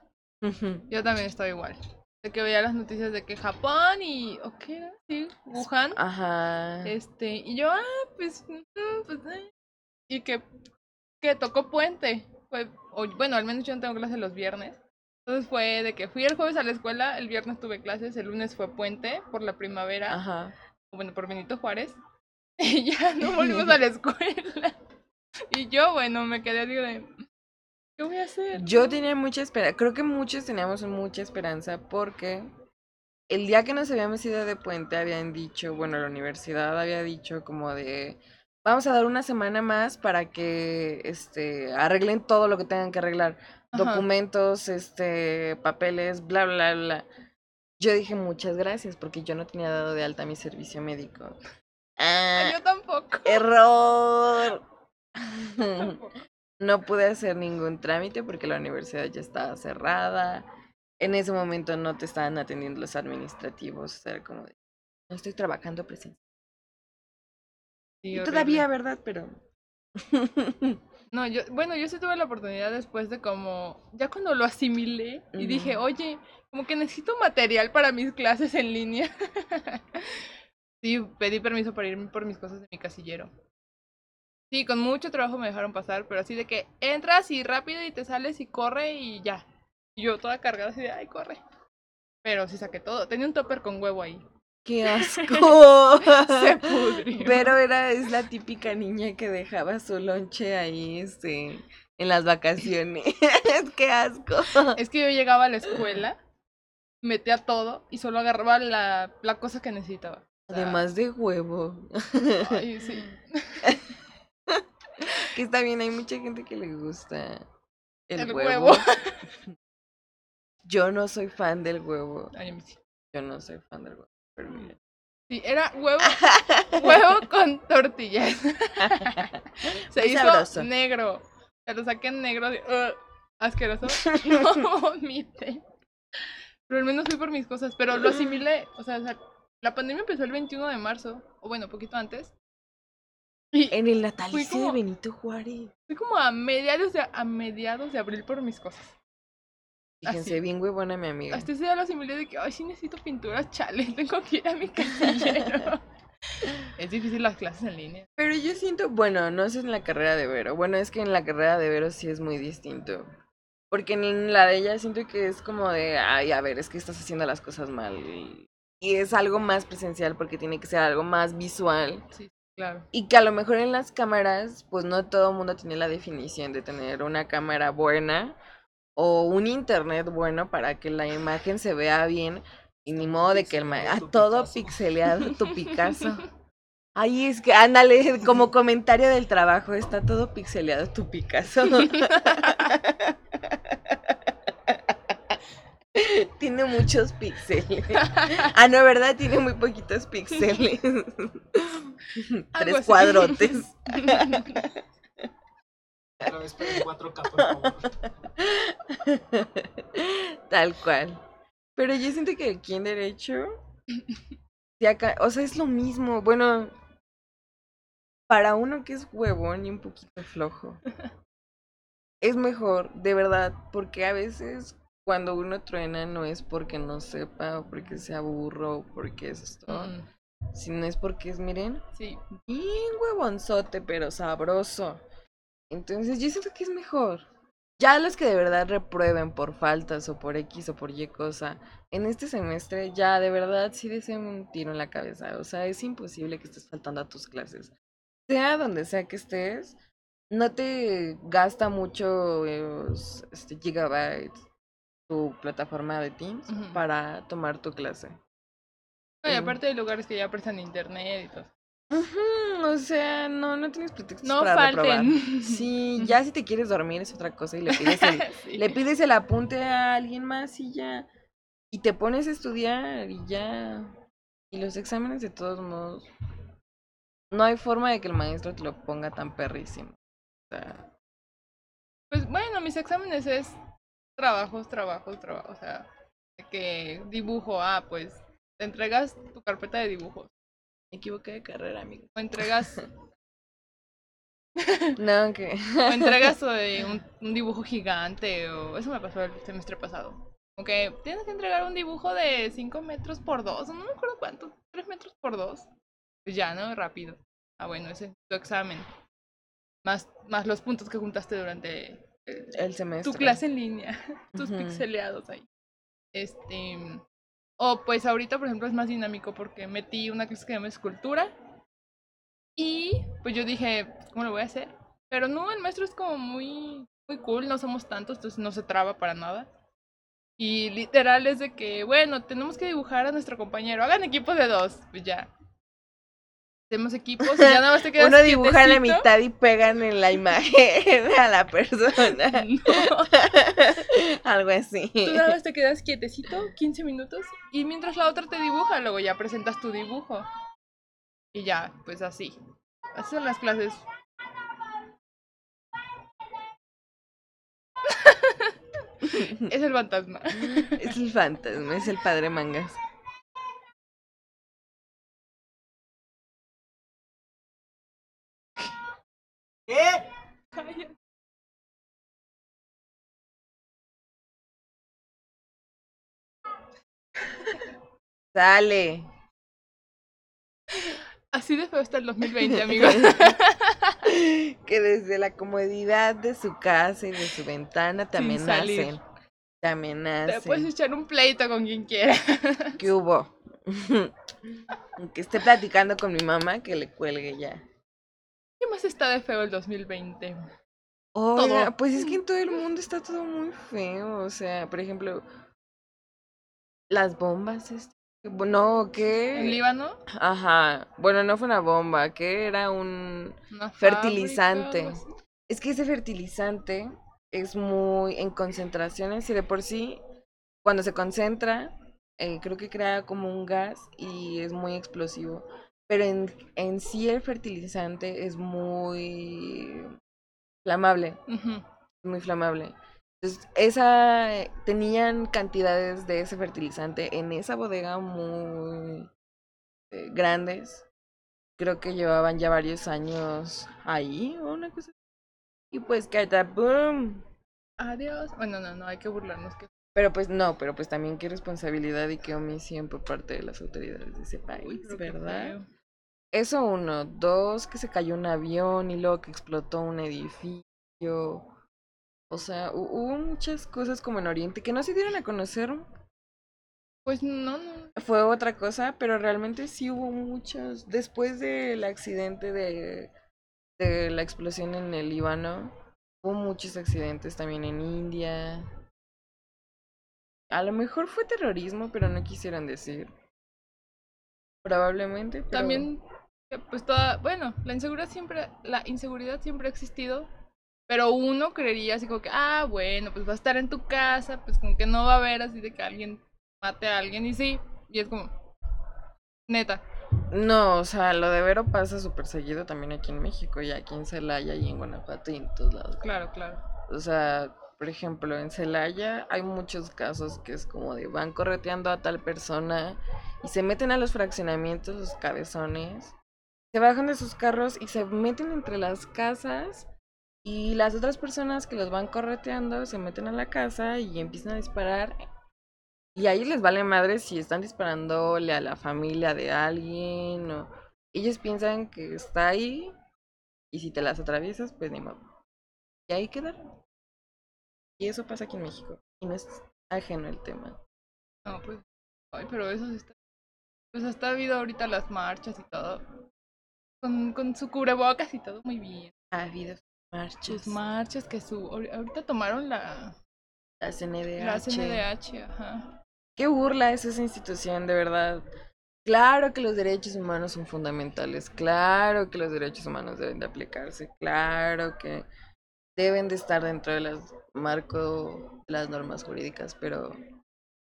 Yo también estoy igual. De que veía las noticias de que Japón y. ¿O qué era? Sí, Wuhan. Ajá. Este, y yo, ah, pues, mm, pues, eh. y que, que tocó puente. Fue, o, bueno, al menos yo no tengo clase los viernes. Entonces fue de que fui el jueves a la escuela, el viernes tuve clases, el lunes fue puente por la primavera, Ajá. o bueno, por Benito Juárez. Y ya no volvimos a la escuela. Y yo, bueno, me quedé digo de, ¿qué voy a hacer? Yo tenía mucha esperanza, creo que muchos teníamos mucha esperanza porque el día que nos habíamos ido de puente habían dicho, bueno, la universidad había dicho como de, vamos a dar una semana más para que este arreglen todo lo que tengan que arreglar, Ajá. documentos, este, papeles, bla bla bla. Yo dije muchas gracias porque yo no tenía dado de alta mi servicio médico. Ah, yo tampoco. error. tampoco. No pude hacer ningún trámite porque la universidad ya estaba cerrada. En ese momento no te estaban atendiendo los administrativos. O sea, como de, no estoy trabajando presencial. Sí, Y horrible. todavía, ¿verdad? Pero. No, yo, bueno, yo sí tuve la oportunidad después de como, ya cuando lo asimilé y dije, oye, como que necesito material para mis clases en línea. sí, pedí permiso para ir por mis cosas de mi casillero. Sí, con mucho trabajo me dejaron pasar, pero así de que entras y rápido y te sales y corre y ya. Y yo toda cargada así de, ay, corre. Pero sí saqué todo. Tenía un topper con huevo ahí. ¡Qué asco! Se pudrió. Pero era, es la típica niña que dejaba su lonche ahí, este, en las vacaciones. ¡Qué asco! Es que yo llegaba a la escuela, metía todo y solo agarraba la, la cosa que necesitaba. O sea, Además de huevo. Ay, sí. Que está bien, hay mucha gente que le gusta el, El huevo. huevo. Yo no soy fan del huevo. Ay, sí. Yo no soy fan del huevo. Pero mira. Sí, era huevo, huevo con tortillas. Se Muy hizo sabroso. negro. Se lo saqué en negro. de, "Ugh". asqueroso. No, admite. Pero al menos fui por mis cosas. Pero lo asimilé. O sea, o sea, la pandemia empezó el 21 de marzo. O bueno, poquito antes. Y En el natalicio como- de Benito Juárez. fui como a mediados de, a mediados de abril por mis cosas. Fíjense, Así. bien huevona mi amiga. Hasta ese día lo asimilé de que, ay, sí necesito pinturas, chale, tengo que ir a mi casillero. es difícil las clases en línea. Pero yo siento, bueno, no sé en la carrera de Vero. Bueno, es que en la carrera de Vero sí es muy distinto. Porque en la de ella siento que es como de, ay, a ver, es que estás haciendo las cosas mal. Y es algo más presencial porque tiene que ser algo más visual. Sí, claro. Y que a lo mejor en las cámaras, pues no todo el mundo tiene la definición de tener una cámara buena o un internet bueno para que la imagen se vea bien. Y ni modo de que el ma- Pixeleado a tu todo Picasso. pixeleado tu Picasso. Ahí es que, ándale, como comentario del trabajo, está todo pixeleado tu Picasso. Tiene muchos píxeles. Ah, no, ¿verdad? Tiene muy poquitos píxeles. Tres cuadrotes. Otra vez, pero en 4K, por favor. Tal cual. Pero yo siento que aquí en Derecho. sí acá- o sea, es lo mismo. Bueno, para uno que es huevón y un poquito flojo, es mejor, de verdad, porque a veces cuando uno truena no es porque no sepa, o porque sea burro, o porque es esto, Mm, sino es porque es, miren, sí, bien huevonzote, pero sabroso. Entonces yo siento que es mejor. Ya los que de verdad reprueben por faltas o por X o por Y cosa, en este semestre ya de verdad sí deseen un tiro en la cabeza. O sea, es imposible que estés faltando a tus clases. Sea donde sea que estés, no te gasta mucho este, gigabytes tu plataforma de Teams para tomar tu clase. No, y aparte hay lugares que ya prestan internet y todo. O sea, no, no tienes pretextos No para reprobar. falten. Sí, ya si te quieres dormir es otra cosa y le pides el, Sí. le pides el apunte a alguien más y ya. Y te pones a estudiar y ya. Y los exámenes de todos modos. No hay forma de que el maestro te lo ponga tan perrísimo. O sea, Pues bueno, mis exámenes es trabajos, trabajos, trabajos. O sea, que dibujo, ah, pues te entregas tu carpeta de dibujos. Me equivoqué de carrera, amigo. O entregas, No, que. o entregas eh, un, un dibujo gigante. O eso me pasó el semestre pasado. Aunque tienes que entregar un dibujo de 5 metros por 2. No me acuerdo cuánto. 3 metros por 2. Pues ya, ¿no? Rápido. Ah, bueno, ese es tu examen. Más, más los puntos que juntaste durante el, El semestre. tu clase en línea, tus pixeleados ahí. Este, o pues ahorita, por ejemplo, es más dinámico porque metí una clase que se llama escultura y pues yo dije, ¿cómo lo voy a hacer? Pero no, el maestro es como muy, muy cool, no somos tantos, entonces no se traba para nada. Y literal es de que, bueno, tenemos que dibujar a nuestro compañero, hagan equipos de dos, pues ya. Equipos y ya nada más te quedas Uno dibuja la mitad y pegan en la imagen a la persona. No. Algo así. Tú nada más te quedas quietecito 15 minutos y mientras la otra te dibuja, luego ya presentas tu dibujo. Y ya, pues así. Así son las clases. es el fantasma. Es el fantasma, es el padre mangas. ¿Qué? Sale. Así de feo está el 2020, amigos. que desde la comodidad de su casa y de su ventana te Sin salir. amenacen. Te puedes echar un pleito con quien quiera. ¿Qué hubo? Aunque esté platicando con mi mamá, que le cuelgue ya. ¿Qué más está de feo el 2020? Oiga, Todo. pues es que en todo el mundo está todo muy feo. O sea, por ejemplo, las bombas. este, No, ¿qué? ¿En Líbano? Ajá. Bueno, no fue una bomba, que era un Una Fertilizante. fábrica. Es que ese fertilizante es muy en concentraciones y de por sí, cuando se concentra, eh, creo que crea como un gas y es muy explosivo. Pero en, en sí el fertilizante es muy flamable, muy flamable. Entonces, esa, eh, tenían cantidades de ese fertilizante en esa bodega muy eh, grandes. Creo que llevaban ya varios años ahí o una cosa. Y pues boom. Adiós. Bueno, no, no, hay que burlarnos. Que... Pero pues no, pero pues también qué responsabilidad y qué omisión por parte de las autoridades de ese país, Uy, ¿verdad? Eso uno. Dos, que se cayó un avión y luego que explotó un edificio. O sea, hu- hubo muchas cosas como en Oriente que no se dieron a conocer. Pues no, no. Fue otra cosa, pero realmente sí hubo muchas. Después del accidente de, de la explosión en el Líbano, hubo muchos accidentes también en India. A lo mejor fue terrorismo, pero no quisieron decir. Probablemente. pero- También, pues toda, bueno, la inseguridad siempre, la inseguridad siempre ha existido, pero uno creería así como que, ah, bueno, pues va a estar en tu casa, pues como que no va a haber así de que alguien mate a alguien y sí, y es como, neta, No, o sea, lo de Vero pasa súper seguido también aquí en México y aquí en Celaya y en Guanajuato y en todos lados. claro, claro. O sea, por ejemplo, en Celaya hay muchos casos que es como de van correteando a tal persona y se meten a los fraccionamientos, los cabezones, se bajan de sus carros y se meten entre las casas y las otras personas que los van correteando se meten a la casa y empiezan a disparar. Y a ellos les vale madre si están disparándole a la familia de alguien o ellos piensan que está ahí y si te las atraviesas, pues ni modo. Y ahí quedaron. Y eso pasa aquí en México. Y no es ajeno el tema. No, pues, ay, pero eso sí está, pues hasta ha habido ahorita las marchas y todo, con, con su cubrebocas y todo muy bien. Ha habido marchas. Sus marchas que su, ahori- ahorita tomaron la, La CNDH. la CNDH, ajá. Qué burla es esa institución, de verdad. Claro que los derechos humanos son fundamentales. Claro que los derechos humanos deben de aplicarse. Claro que deben de estar dentro del marco de las normas jurídicas. Pero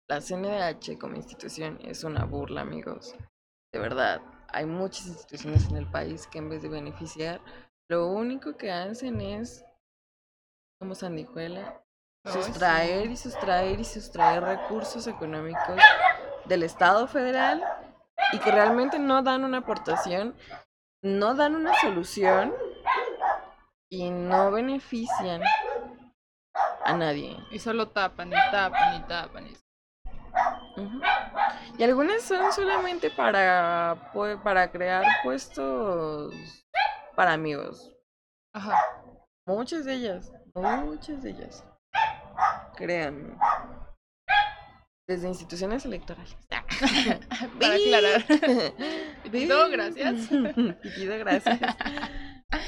la CNDH como institución es una burla, amigos. De verdad. Hay muchas instituciones en el país que en vez de beneficiar, lo único que hacen es, como sandijuela, sustraer y sustraer y sustraer recursos económicos del Estado federal y que realmente no dan una aportación, no dan una solución y no benefician a nadie. Y solo tapan y tapan y tapan. Y... Y algunas son solamente para, para crear puestos para amigos. Ajá. Muchas de ellas, muchas de ellas. Créanme. Desde instituciones electorales. Para aclarar. Pitito, gracias. Pitito, gracias.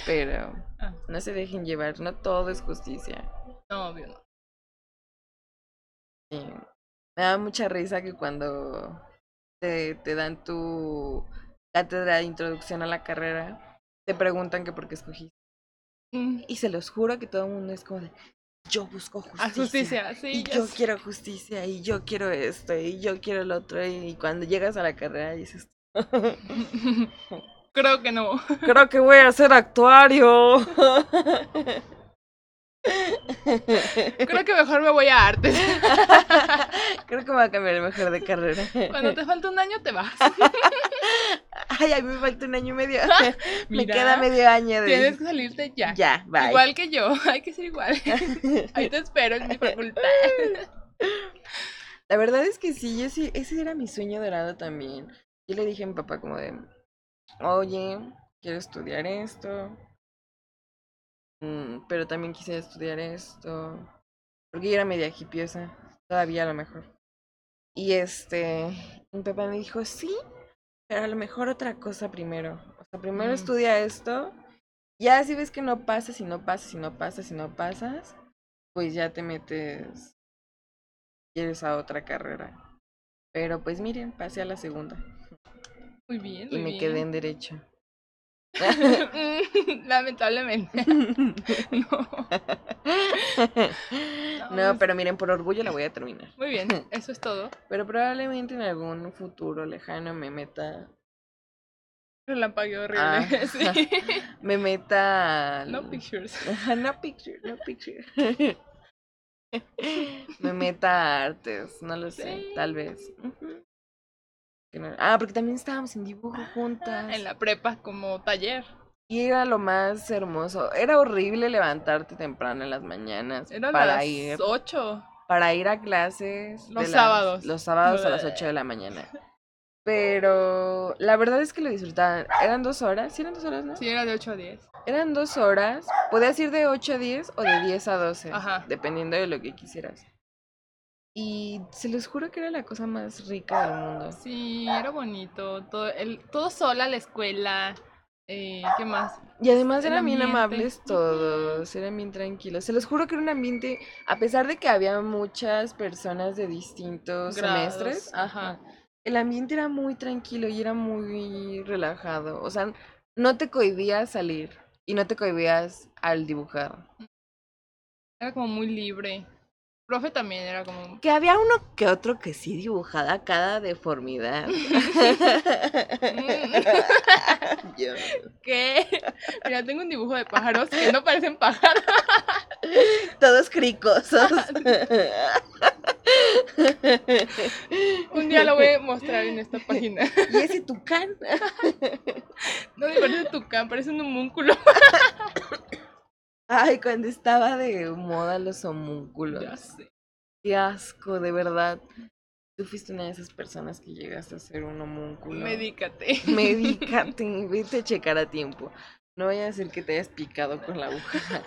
Pero Ah. no se dejen llevar, no todo es justicia. No, obvio no. Sí. Me da mucha risa que cuando te, te dan tu cátedra de introducción a la carrera, te preguntan que por qué escogiste. Mm, Y se los juro que todo el mundo es como de, yo busco justicia. A justicia, sí. y yo quiero justicia, y yo quiero esto, y yo quiero el otro, y cuando llegas a la carrera dices, Creo que no. creo que voy a ser actuario. Creo que mejor me voy a artes. creo que me voy a cambiar mejor de carrera. Cuando te falta un año te vas. Ay, a mí me falta un año y medio. me queda medio año de... Tienes que salirte ya. Ya, bye. Igual que yo, hay que ser igual. Ahí te espero en mi facultad. La verdad es que sí, ese era mi sueño dorado también. Yo le dije a mi papá como de, oye, quiero estudiar esto, pero también quisiera estudiar esto, porque yo era media hipiosa, todavía a lo mejor. Y este, mi papá me dijo, sí, pero a lo mejor otra cosa primero. O sea, primero Mm. estudia esto, ya si ves que no pasas y no pasas y no pasas y no pasas, pues ya te metes quieres a otra carrera. Pero pues miren, pasé a la segunda Muy bien, y muy me bien. quedé en derecho. Lamentablemente. No. no, pero miren, por orgullo la voy a terminar. Muy bien, eso es todo. Pero probablemente en algún futuro lejano me meta. Relampagueo horrible. Ah. Sí. Me meta. No pictures. No picture, no picture. me meta a artes, no lo sé, Sí. tal vez. No- Ah, porque también estábamos en dibujo juntas. En la prepa como taller. Y era lo más hermoso. Era horrible levantarte temprano en las mañanas Eran para las ir 8. para ir a clases. Los las- sábados. Los sábados a las 8 de la mañana. Pero la verdad es que lo disfrutaban. Eran dos horas, sí eran dos horas, ¿no? Sí, era de 8 a 10. Eran dos horas. Podías ir de 8 a 10 o de 10 a 12. Ajá. Dependiendo de lo que quisieras. Y se los juro que era la cosa más rica del mundo. Sí, era bonito. Todo, el, todo sola la escuela. Eh, ¿Qué más? Y además eran bien amables todos, eran bien tranquilos. Se los juro que era un ambiente, a pesar de que había muchas personas de distintos Grados, semestres, ajá. el ambiente era muy tranquilo y era muy relajado. O sea, no te cohibías salir y no te cohibías al dibujar. Era como muy libre. Profe también era como. Que había uno que otro que sí dibujaba cada deformidad. Yo. ¿Qué? Mira, tengo un dibujo de pájaros que no parecen pájaros. Todos cricosos. Un día lo voy a mostrar en esta página. y ese tucán. No me parece tucán, parece un homúnculo. Ay, cuando estaba de moda los homúnculos. Ya sé. Qué asco, de verdad. Tú fuiste una de esas personas que llegaste a ser un homúnculo. Medícate. Medícate, vete a checar a tiempo. No vaya a ser que te hayas picado con la aguja.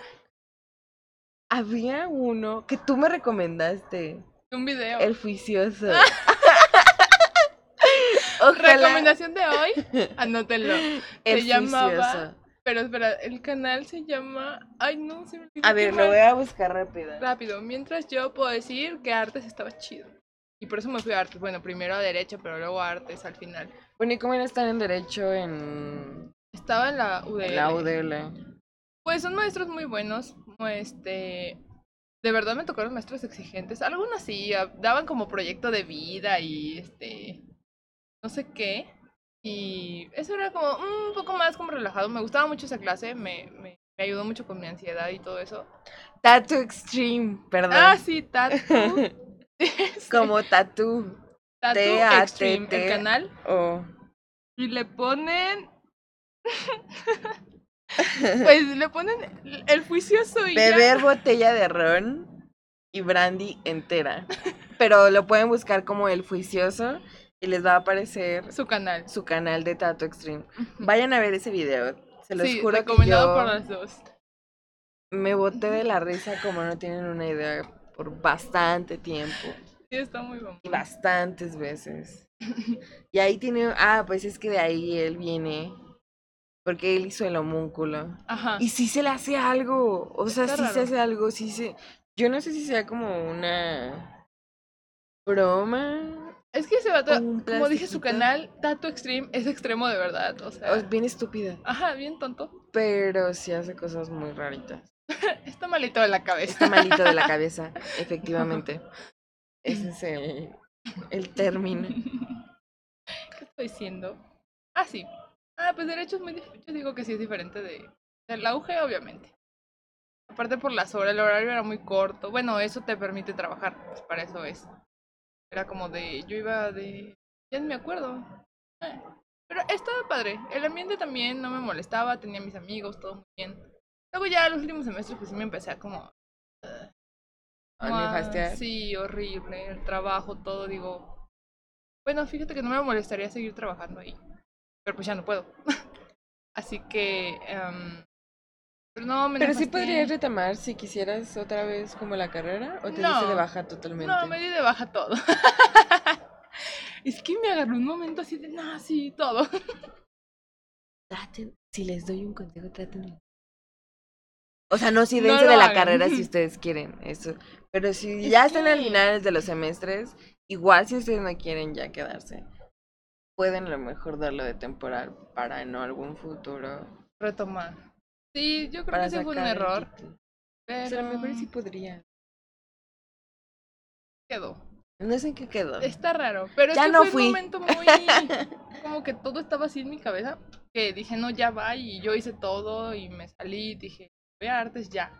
Había uno que tú me recomendaste, Un video. el juicioso. Ojalá. Recomendación de hoy, anótenlo. el se llamaba-. Pero espera, el canal se llama. Ay, no, se me. A ver, lo voy a buscar rápido. Rápido, mientras yo puedo decir que artes estaba chido. Y por eso me fui a artes. Bueno, primero a derecho, pero luego a artes al final. Bueno, ¿y cómo era estar en derecho en, Estaba en la UDL. en la UDL? Pues son maestros muy buenos. Este. De verdad me tocaron maestros exigentes. Algunos sí, daban como proyecto de vida y este. No sé qué. Y eso era como mm, un poco más como relajado. Me gustaba mucho esa clase. Me, me, me ayudó mucho con mi ansiedad y todo eso. Tattoo Extreme, perdón. Ah, sí, Tatu. Como tattoo. Tatu T-A-T-T. Extreme, el canal. Y le ponen. pues le ponen el juicioso y. Beber botella de ron y brandy entera. Pero lo pueden buscar como el juicioso y les va a aparecer su canal. su canal de Tattoo Extreme. Vayan a ver ese video. Se los sí, juro que yo por las dos. me boté de la risa como no tienen una idea por bastante tiempo. Sí, está muy bueno. y bastantes veces. Y ahí tiene, ah, pues es que de ahí él viene, porque él hizo el homúnculo. Ajá. Y sí se le hace algo, o sea, Está sí se hace algo, sí se... Yo no sé si sea como una broma Es que ese vato, como dije, su canal, Tattoo Extreme, es extremo de verdad. O sea, es bien estúpida, ajá, bien tonto. pero sí hace cosas muy raritas. Está malito de la cabeza. Está malito de la cabeza, efectivamente. Ese es el, el término. ¿Qué estoy diciendo? Ah, sí. Ah, pues derecho es muy Yo digo que sí es diferente de, del auge, obviamente. Aparte por las horas, el horario era muy corto. Bueno, eso te permite trabajar, pues para eso es. Era como de, yo iba de, ya ni me acuerdo. Eh, Pero estaba padre. El ambiente también no me molestaba, tenía mis amigos, todo muy bien. Luego ya los últimos semestres pues sí me empecé a como... ¿A como a- nefastear? Sí, horrible. El trabajo, todo, digo... Bueno, fíjate que no me molestaría seguir trabajando ahí. Pero pues ya no puedo. Así que... em, pero no, me Pero sí podrías retomar si quisieras otra vez como la carrera o te No. diste de baja totalmente. No, me di de baja todo. es que me agarró un momento así de, no, sí, todo. Traten, si les doy un consejo, traten. O sea, no si dense de la hagan. carrera si ustedes quieren, eso. Pero si ya están al finales de los semestres, igual si ustedes no quieren ya quedarse, pueden a lo mejor darlo de temporal para en algún futuro. Retomar. Sí, yo creo que ese fue un error. Pero Pues a lo mejor sí podría. quedó. No sé en qué quedó. Está raro. Pero es Ya que no fue fui. un momento muy. como que todo estaba así en mi cabeza. Que dije, no, ya va. Y yo hice todo y me salí dije, voy a artes ya.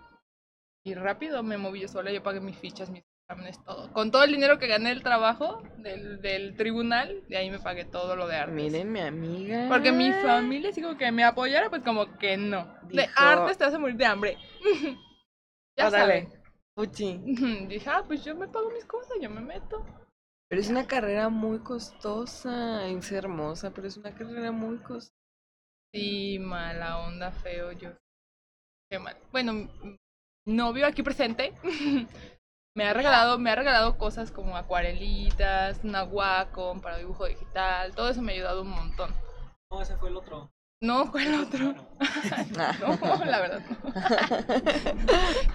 Y rápido me moví yo sola, yo pagué mis fichas, mis exámenes, todo. Con todo el dinero que gané del trabajo, del, del tribunal, de ahí me pagué todo lo de artes. Miren, mi amiga. Porque mi familia, así como que me apoyara, pues como que no. De artes te vas a morir de hambre. ya Órale. saben. Puchi. Dije, ah, pues yo me pago mis cosas, yo me meto. Pero es una carrera muy costosa. Es hermosa, pero es una carrera muy costosa. Sí, mala onda, feo, yo. Qué mal. Bueno, novio aquí presente me ha regalado, me ha regalado cosas como acuarelitas, una Wacom para dibujo digital, todo eso me ha ayudado un montón. No, ese fue el otro. No, ¿cuál otro? Bueno, No, la verdad no.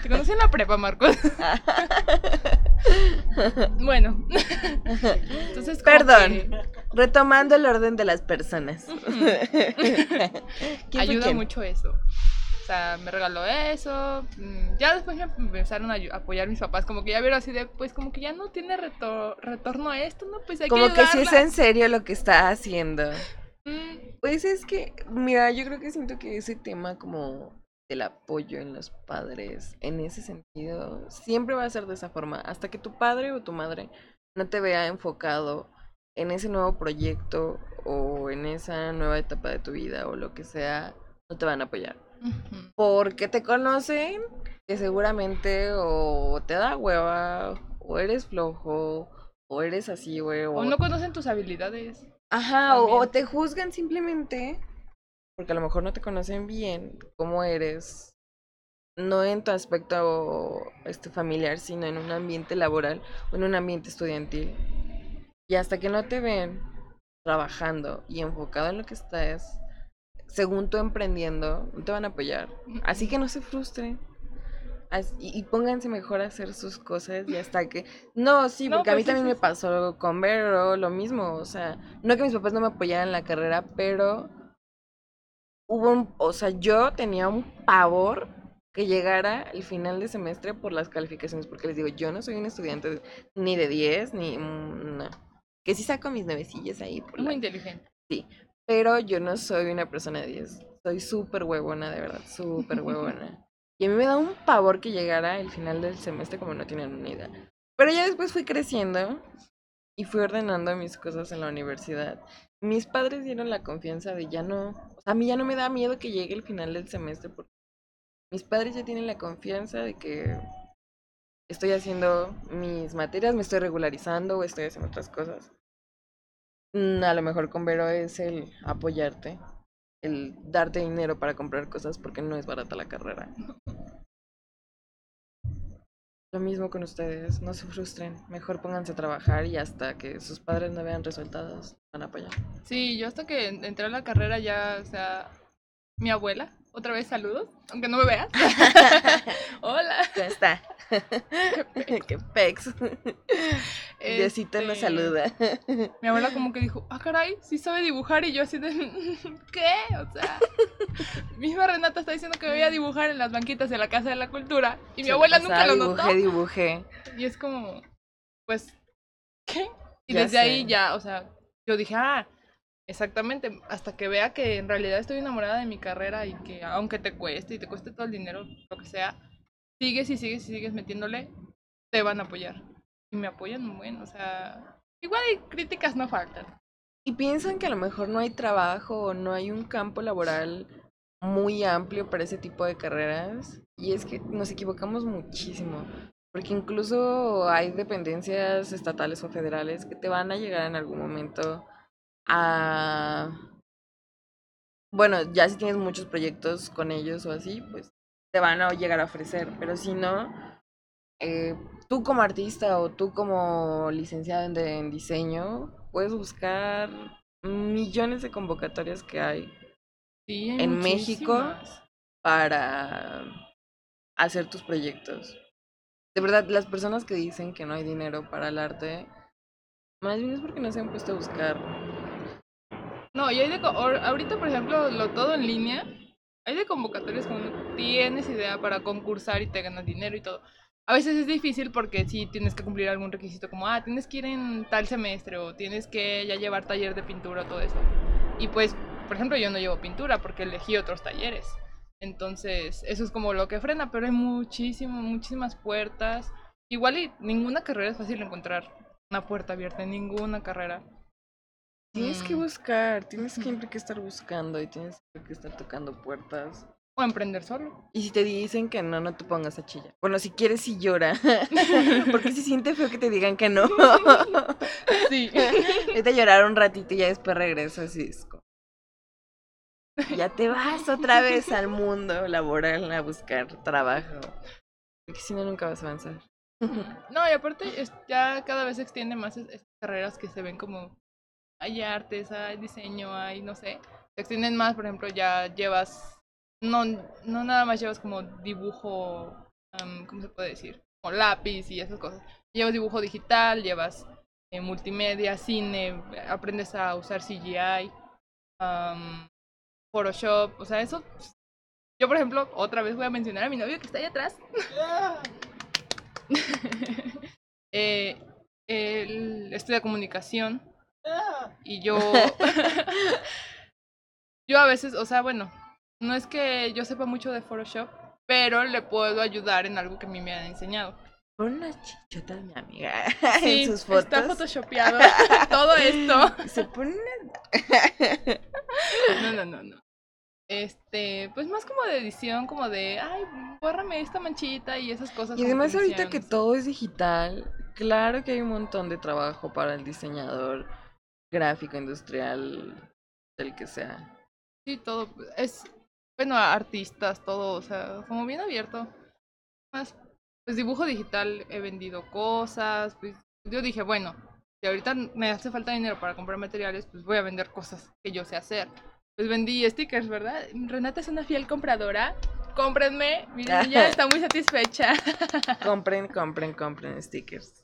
Te conocí en la prepa, Marcos. Bueno. Entonces, Perdón. que Retomando el orden de las personas. ¿Quién fue ayuda mucho eso. Sea, me regaló eso. mm, Ya después me empezaron a apoyar mis papás. Como que ya vieron así de, pues como que ya no tiene reto- retorno a esto, ¿no? Pues hay Como que que si es en serio lo que está haciendo. Mm, Pues es que, mira, yo creo que siento que ese tema como del apoyo en los padres, en ese sentido, siempre va a ser de esa forma. Hasta que tu padre o tu madre no te vea enfocado en ese nuevo proyecto o en esa nueva etapa de tu vida o lo que sea, no te van a apoyar. Porque te conocen que seguramente o te da hueva, o eres flojo, o eres así, güey, O no conocen tus habilidades. Ajá, o, o te juzgan simplemente porque a lo mejor no te conocen bien cómo eres, no en tu aspecto este, familiar, sino en un ambiente laboral o en un ambiente estudiantil. Y hasta que no te ven trabajando y enfocado en lo que estás, según tú emprendiendo, no te van a apoyar. Así que no se frustren. Y, pónganse mejor a hacer sus cosas y hasta que... No, sí, No, porque a pues mí sí, también sí, me sí. pasó con Vero, lo mismo. O sea, no que mis papás no me apoyaran en la carrera, pero hubo un... O sea, yo tenía un pavor que llegara el final de semestre por las calificaciones, porque les digo, yo no soy un estudiante ni de 10, ni... mm, No. Que sí saco mis nuevecillas ahí por Muy la inteligente. Pero yo no soy una persona de 10. Soy súper huevona, de verdad, súper huevona. Y a mí me da un pavor que llegara el final del semestre como no tienen una idea. Pero ya después fui creciendo y fui ordenando mis cosas en la universidad. Mis padres dieron la confianza de ya no, o sea, a mí ya no me da miedo que llegue el final del semestre porque mis padres ya tienen la confianza de que estoy haciendo mis materias, me estoy regularizando o estoy haciendo otras cosas. Mm, A lo mejor con Vero es el apoyarte, el darte dinero para comprar cosas porque no es barata la carrera. Lo mismo con ustedes, no se frustren, mejor pónganse a trabajar y hasta que sus padres no vean resultados van a apoyar. Sí, yo hasta que en- entré a la carrera ya, o sea, mi abuela, otra vez saludos, aunque no me veas. Hola. ¿Cómo está? Qué pex. Diosito nos Este, saluda. Mi abuela como que dijo, ah, caray, sí sabe dibujar. Y yo así de, ¿qué? O sea, misma Renata está diciendo que me voy a dibujar en las banquitas de la Casa de la Cultura. Y mi Se abuela la nunca lo notó. Dibujé, dibujé. Y es como, pues, ¿qué? Y Ya desde ahí ya, o sea, yo dije, ah, exactamente, hasta que vea que en realidad estoy enamorada de mi carrera y que aunque te cueste y te cueste todo el dinero, lo que sea, sigues y sigues y sigues metiéndole, te van a apoyar. Y me apoyan muy bien, o sea, igual hay críticas no faltan. Y piensan que a lo mejor no hay trabajo o no hay un campo laboral muy amplio para ese tipo de carreras. Y es que nos equivocamos muchísimo. Porque incluso hay dependencias estatales o federales que te van a llegar en algún momento a... Bueno, ya si tienes muchos proyectos con ellos o así, pues te van a llegar a ofrecer. Pero si no, eh, tú como artista o tú como licenciado en, de- en diseño, puedes buscar millones de convocatorias que hay Sí, hay En México, para hacer tus proyectos. De verdad, las personas que dicen que no hay dinero para el arte, más bien es porque no se han puesto a buscar. No, y hay de, ahorita, por ejemplo, lo todo en línea, hay de convocatorias cuando tienes idea para concursar y te ganas dinero y todo. A veces es difícil porque sí tienes que cumplir algún requisito como, ah, tienes que ir en tal semestre o tienes que ya llevar taller de pintura o todo eso. Y pues, por ejemplo, yo no llevo pintura porque elegí otros talleres. Entonces, eso es como lo que frena, pero hay muchísimo, muchísimas puertas. Igual y ninguna carrera es fácil encontrar una puerta abierta en ninguna carrera. Tienes que Mm. buscar, tienes siempre que estar buscando y tienes que estar tocando puertas. O emprender solo. Y si te dicen que no, no te pongas a chillar. Bueno, si quieres, sí llora. Porque se siente feo que te digan que no. Sí. Vete a llorar un ratito y ya después regresas y es como- Ya te vas otra vez al mundo laboral a buscar trabajo. Porque si no, nunca vas a avanzar. No, y aparte ya cada vez se extiende más es- estas carreras que se ven como hay artes, hay diseño, hay no sé. Se extienden más, por ejemplo, ya llevas no no nada más llevas como dibujo, am, ¿cómo se puede decir? Como lápiz y esas cosas. Llevas dibujo digital, llevas eh, multimedia, cine, aprendes a usar CGI, am, Photoshop, o sea, eso yo, por ejemplo, otra vez voy a mencionar a mi novio que está ahí atrás. eh, él estudia comunicación y yo yo a veces, o sea, bueno, no es que yo sepa mucho de Photoshop, pero le puedo ayudar en algo que a mí me han enseñado. Pon unas chichotas, mi amiga, Sí, en sus fotos. está photoshopeado todo esto. Se pone No, no, no, no. Este, pues más como de edición, como de, ay, bórrame esta manchita y esas cosas. Y además ahorita que todo es digital, claro que hay un montón de trabajo para el diseñador gráfico, industrial, el que sea. Sí, todo. Es, bueno, artistas, todo, o sea, como bien abierto. Más, pues dibujo digital, he vendido cosas, pues yo dije, bueno, si ahorita me hace falta dinero para comprar materiales, pues voy a vender cosas que yo sé hacer. Pues vendí stickers, ¿verdad? Renata es una fiel compradora. Cómprenme, miren, ella está muy satisfecha. Compren, compren, compren stickers.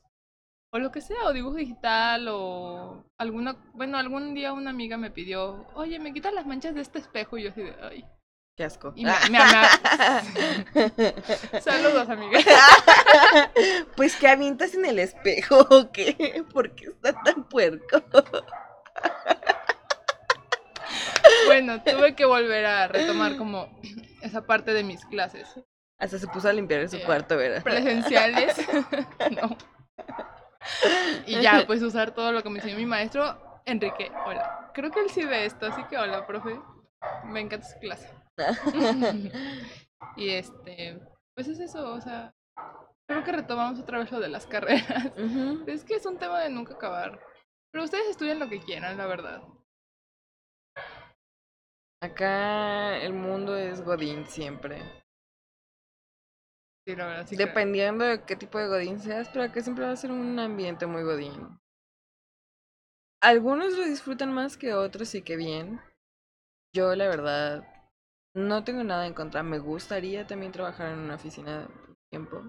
O lo que sea, o dibujo digital, o alguna, bueno, algún día una amiga me pidió, oye, me quitas las manchas de este espejo, y yo así de, ay. Qué asco. Y me, me, me- Saludos, amiga. pues que avientas en el espejo o qué? ¿Por qué está tan puerco? Bueno, tuve que volver a retomar como esa parte de mis clases Hasta se puso a limpiar su Eh, cuarto, ¿verdad? presenciales. no. Y ya, pues usar todo lo que me enseñó mi maestro, Enrique. Hola. Creo que él sí ve esto, así que hola, profe. Me encanta su clase. y este, pues es eso, o sea, creo que retomamos otra vez lo de las carreras. Es que es un tema de nunca acabar. Pero ustedes estudian lo que quieran, la verdad. Acá el mundo es Godín siempre. Sí, la verdad, sí. creo. Dependiendo de qué tipo de Godín seas, pero acá siempre va a ser un ambiente muy Godín. Algunos lo disfrutan más que otros y que bien. Yo, la verdad, no tengo nada en contra. Me gustaría también trabajar en una oficina un tiempo.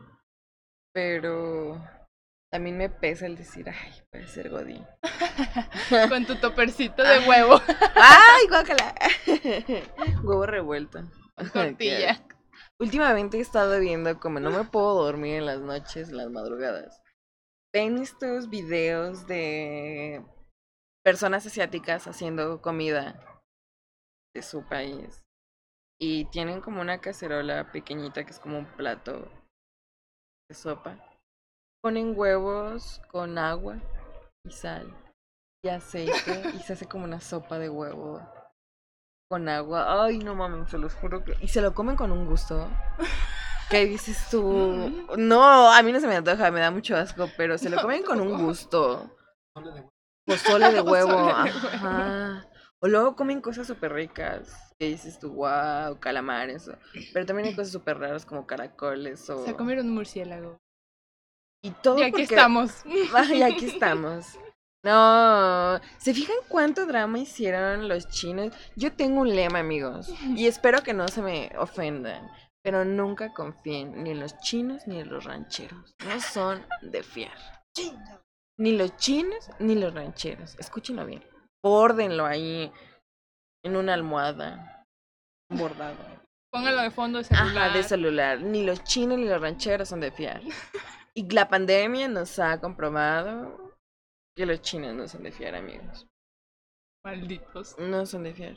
Pero también me pesa el decir, ay, puede ser Godín. Con tu topercito de huevo. ¡Ay, guácala! Huevo revuelto. Tortilla. Últimamente he estado viendo como no me puedo dormir en las noches, en las madrugadas. Ven estos videos de personas asiáticas haciendo comida de su país. Y tienen como una cacerola pequeñita que es como un plato de sopa. Ponen huevos con agua y sal y aceite y se hace como una sopa de huevo con agua. Ay, no mames, se los juro que. Y se lo comen con un gusto. ¿Qué dices tú? No, a mí no se me antoja, me da mucho asco, pero se lo No, comen con un gusto. Solo de- Pozole de huevo. Ajá. O luego comen cosas súper ricas. Que dices tú, wow, calamares. o- Pero también hay cosas súper raras como caracoles o. Se comieron un murciélago. Y todo Y aquí porque- estamos. Ay, aquí estamos. No, ¿se fijan cuánto drama hicieron los chinos? Yo tengo un lema, amigos, y espero que no se me ofendan, pero nunca confíen ni en los chinos ni en los rancheros. No son de fiar. Ni los chinos ni los rancheros. Escúchenlo bien. Bórdenlo ahí en una almohada. Bordado. Póngalo de fondo de celular. Ajá, de celular. Ni los chinos ni los rancheros son de fiar. Y la pandemia nos ha comprobado que los chinos no son de fiar, amigos. Malditos. No son de fiar.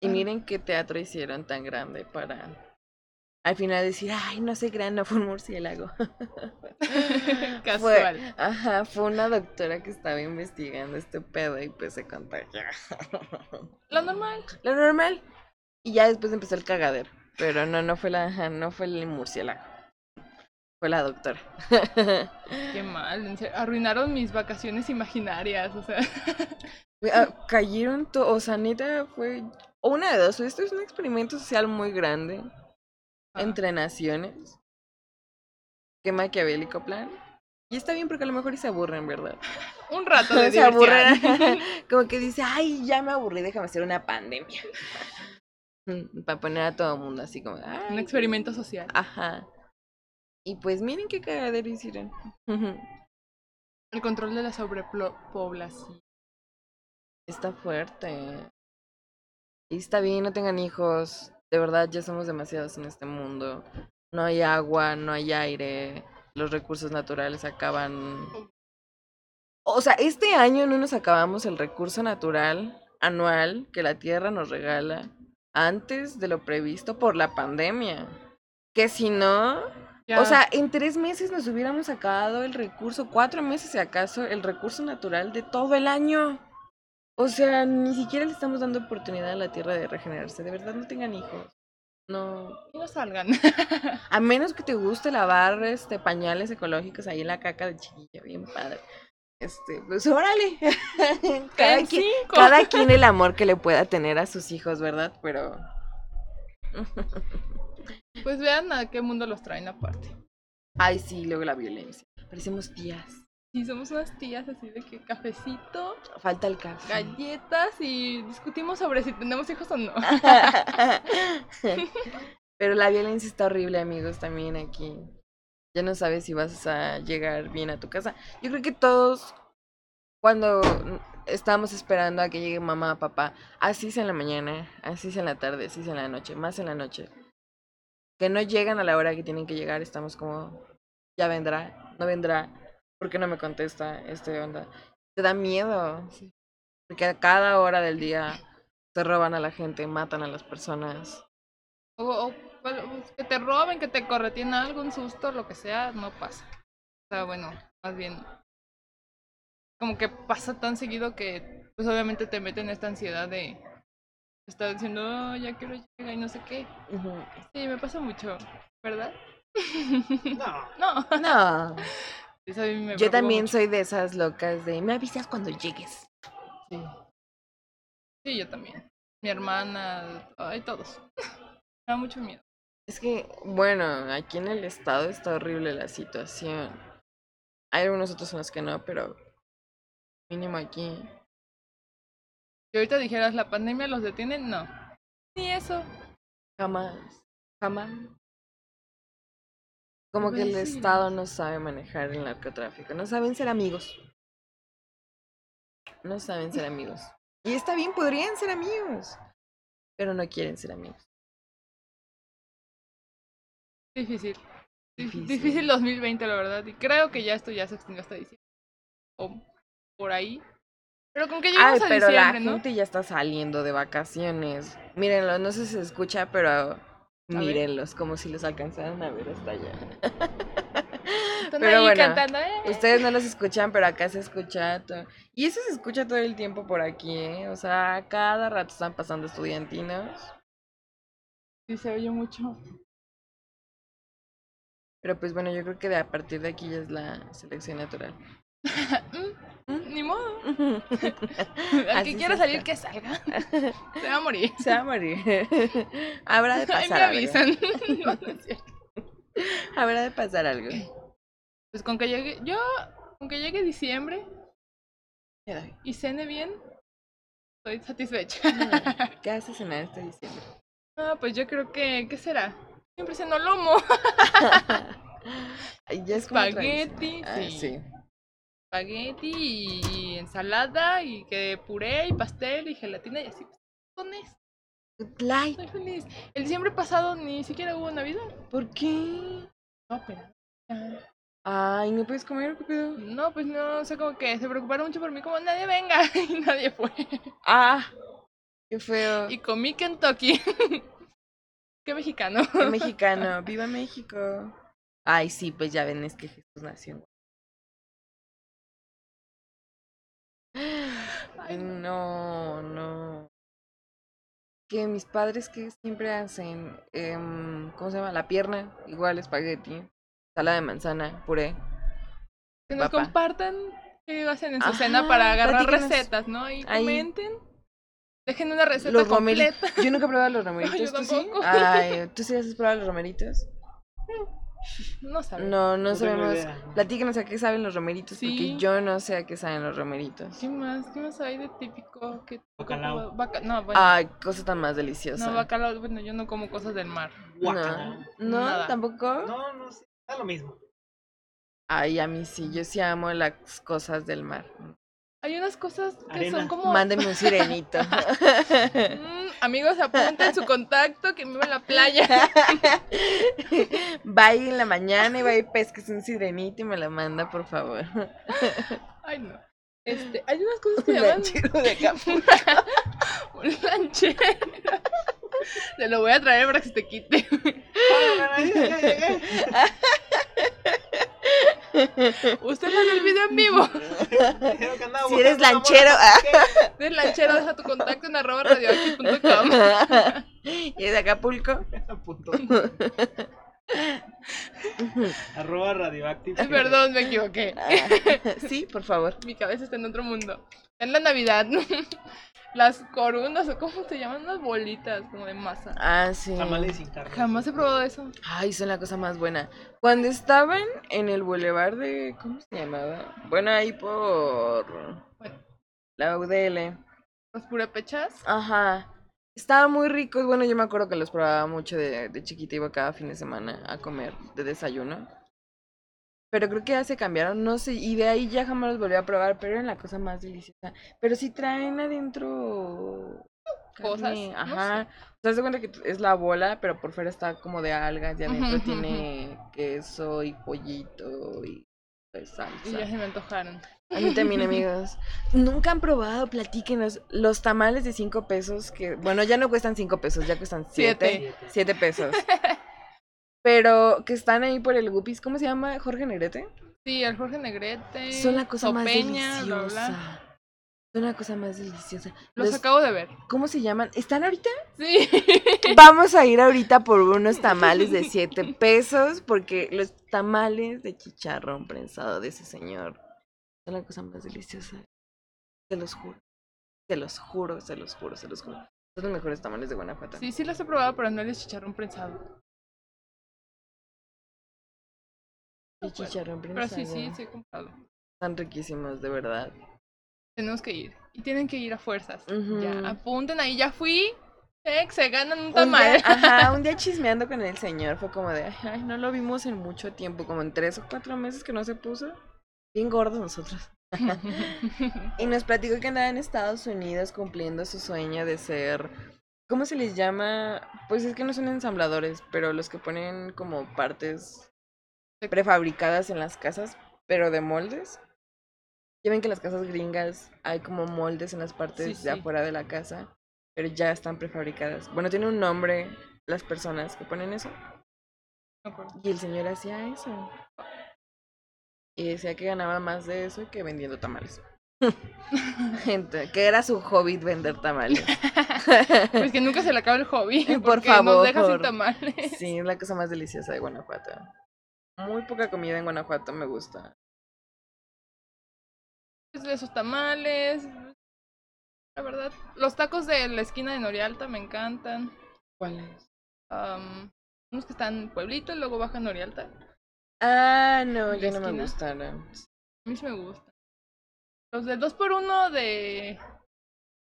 Y miren qué teatro hicieron tan grande para al final decir, ay, no sé, gran, no fue un murciélago. Casual. Fue, ajá, fue una doctora que estaba investigando este pedo y pues se contagió. Lo normal. Lo normal. Y ya después empezó el cagadero. Pero no, no fue la, ajá, no fue el murciélago. Fue la doctora. Qué mal. Arruinaron mis vacaciones imaginarias. O sea, Ah, Cayeron o sea, neta fue o una de dos. Esto es un experimento social muy grande Ah. entre naciones. Qué maquiavélico plan. Y está bien porque a lo mejor y se aburren, ¿verdad? un rato de se aburren. Como que dice, ay, ya me aburrí, déjame hacer una pandemia. Para poner a todo el mundo así como, Un experimento social. Ajá. Y pues miren qué cagadero hicieron. El control de la sobrepoblación. Está fuerte. Y está bien, no tengan hijos. De verdad, ya somos demasiados en este mundo. No hay agua, no hay aire. Los recursos naturales acaban. O sea, este año no nos acabamos el recurso natural anual que la Tierra nos regala antes de lo previsto por la pandemia. Que si no, Ya, o sea, en tres meses nos hubiéramos acabado el recurso, cuatro meses si acaso, el recurso natural de todo el año. O sea, ni siquiera le estamos dando oportunidad a la Tierra de regenerarse. De verdad, no tengan hijos. No. y no salgan. A menos que te guste lavar este pañales ecológicos ahí en la caca de chiquilla, bien padre. Este, pues órale. cada, En quien, cada quien el amor que le pueda tener a sus hijos, ¿verdad? Pero. Pues vean a qué mundo los traen aparte. Ay, sí, luego la violencia. Parecemos tías. Y somos unas tías así de que cafecito, Falta el café. galletas y discutimos sobre si tenemos hijos o no. Pero la violencia está horrible, amigos, también aquí. Ya no sabes si vas a llegar bien a tu casa. Yo creo que todos, cuando estamos esperando a que llegue mamá, papá, así es en la mañana, así es en la tarde, así es en la noche, más en la noche. Que no llegan a la hora que tienen que llegar, estamos como, ya vendrá, no vendrá, ¿por qué no me contesta este onda? Te da miedo, porque a cada hora del día se roban a la gente, matan a las personas. O, pues, que te roben, que te correteen algo, un susto, lo que sea, no pasa. O sea, bueno, más bien. Como que pasa tan seguido que, pues obviamente te mete en esta ansiedad de estar diciendo, "Oh, ya quiero llegar y no sé qué. Sí, me pasa mucho, ¿verdad? No. no. No, Eso a mí me yo también mucho. soy de esas locas de me avisas cuando llegues. Sí. Sí, yo también. Mi hermana, ay, todos. Me da mucho miedo. Es que, bueno, aquí en el estado está horrible la situación. Hay algunos otros en los que no, pero mínimo aquí. Si ahorita dijeras, la pandemia los detiene, no. Ni eso. Jamás, jamás. Como que el Pues sí. estado no sabe manejar el narcotráfico, no saben ser amigos. No saben ser amigos. Y está bien, podrían ser amigos, pero no quieren ser amigos. Difícil. Dif- Difícil. Difícil 2020, la verdad. Y creo que ya esto ya se extinguió hasta diciembre. O por ahí. Pero con que Ay, lleguemos a pero la ¿no? gente ya está saliendo de vacaciones. Mírenlo, no sé si se escucha, pero mírenlos, como si los alcanzaran a ver hasta allá. Pero bueno, cantando, ¿eh? Ustedes no los escuchan, pero acá se escucha todo. Y eso se escucha todo el tiempo por aquí, ¿eh? O sea, cada rato están pasando estudiantinos. Sí, se oye mucho. Pero pues bueno, yo creo que de a partir de aquí ya es la selección natural. Mm, Ni modo. Al que quiera salir, que salga. Se va a morir. Se va a morir. Habrá de pasar me algo. avisan. No, no es cierto. Habrá de pasar algo. Pues con que llegue, yo, con que llegue diciembre Me y cene bien, estoy satisfecha. ¿Qué haces en este diciembre? Ah, pues yo creo que, ¿qué será? Siempre ceno lomo. Ay, ya es Espagueti. Ah, sí. Espagueti y ensalada y que puré y pastel y gelatina y así. Con eso, Light. estoy feliz. El diciembre pasado ni siquiera hubo Navidad. ¿Por qué? No, pero... ah, Ay, ¿no puedes comer? ¿Qué pedo? No, pues no, o sea, como que se preocuparon mucho por mí, como nadie venga y nadie fue. Ah, Qué feo. Y comí Kentucky. Qué mexicano. Qué mexicano. ¡Viva México! Ay, sí, pues ya ven, es que Jesús nació. No. No, no. Que mis padres que siempre hacen, Em, ¿cómo se llama? La pierna, igual espagueti, sala de manzana, puré. Que nos Papa. compartan qué hacen en su Ajá, cena para agarrar recetas, ¿no? Y Ahí. comenten. Dejen una receta Los completa. Yo nunca he probado los romeritos, Yo ¿tú sí? tampoco. Ay, ¿tú sí has probado los romeritos? No sabes. No, no No sabemos. Platíquenos a qué saben los romeritos, Sí. porque yo no sé a qué saben los romeritos. ¿Qué más? ¿Qué más hay de típico? ¿Qué Bacalao. Baca- no, bueno, Ay, cosa tan más deliciosa. no, bacalao. Bueno, yo no como cosas del mar. Guacala. No, no, Nada. tampoco. No, no sé. Da lo mismo. Ay, a mí sí, yo sí amo las cosas del mar. Hay unas cosas que Arena. son como... Mándenme un sirenito. Mm, amigos, apunten su contacto que me iba a la playa. va en la mañana y va y pesques un sirenito y me la manda, por favor. Ay, no. Este, hay unas cosas que Un llaman lanchero de un lanchero. Te lo voy a traer para que se te quite. Usted no el video en vivo. Si eres lanchero, morra, ah. Del lanchero, deja tu contacto en arroba radioactive.com. y es de Acapulco. Arroba radioactive. Ay, Perdón, me equivoqué. Ah, sí, por favor. Mi cabeza está en otro mundo. En la Navidad, las corundas, o cómo se llaman, unas bolitas como de masa. Ah, sí. Tamales sin carne. Jamás he probado eso. Ay, son la cosa más buena. Cuando estaban en el bulevar de. ¿Cómo se llamaba? Bueno, ahí por. Bueno. La UDL. Los purépechas. Ajá. Estaban muy ricos. Bueno, yo me acuerdo que los probaba mucho de, de chiquita. Iba cada fin de semana a comer de desayuno. Pero creo que ya se cambiaron, no sé. Y de ahí ya jamás los volví a probar. Pero eran la cosa más deliciosa. Pero sí traen adentro. Cosas, carne, no Ajá. Te das cuenta que es la bola, pero por fuera está como de algas. Y adentro Ujú, ujú, tiene queso y pollito y pues, salsa. Y ya se me antojaron. A mí también, amigos. Nunca han probado, platíquenos. Los tamales de 5 pesos, que, bueno, ya no cuestan 5 pesos, ya cuestan 7. Siete. 7 pesos. Pero que están ahí por el Gupis, ¿cómo se llama? Jorge Negrete. Sí, el Jorge Negrete. Son la cosa más bla, bla, deliciosa. Son la cosa más deliciosa. Los Los- acabo de ver. ¿Cómo se llaman? ¿Están ahorita? Sí. Vamos a ir ahorita por unos tamales de 7 pesos, porque los tamales de chicharrón prensado de ese señor son la cosa más deliciosa. Se los juro. Se los juro, se los juro, se los juro. Son los mejores tamales de Guanajuato. Sí, sí los he probado, pero no el de chicharrón prensado. El chicharrón Pero sí, sí, sí he comprado. Están riquísimos, de verdad. Tenemos que ir. Y tienen que ir a fuerzas. Ya, apunten ahí, ya fui. Eh, se ganan un Un tamal. día, ajá, un día chismeando con el señor fue como de, ay, no lo vimos en mucho tiempo, como en tres o cuatro meses que no se puso. Bien gordos nosotros. Y nos platicó que andaba en Estados Unidos cumpliendo su sueño de ser. ¿Cómo se les llama? Pues es que no son ensambladores, pero los que ponen como partes prefabricadas en las casas, pero de moldes. Ya ven que en las casas gringas hay como moldes en las partes Sí, de afuera de la casa, pero ya están prefabricadas. Bueno, tiene un nombre las personas que ponen eso. Y el señor hacía eso. Y decía que ganaba más de eso que vendiendo tamales. Gente, que era su hobby vender tamales. Pues que nunca se le acabe el hobby. Por favor, Nos deja sin tamales. Sí, es la cosa más deliciosa de Guanajuato. Muy poca comida en Guanajuato me gusta. Pues de esos tamales. La verdad. Los tacos de la esquina de Norialta me encantan. ¿Cuáles? Unos que están en Pueblito y luego bajan Norialta. Ah, no, ¿La ya no me gustaron. A mí sí me gustan. Los del 2x1 de.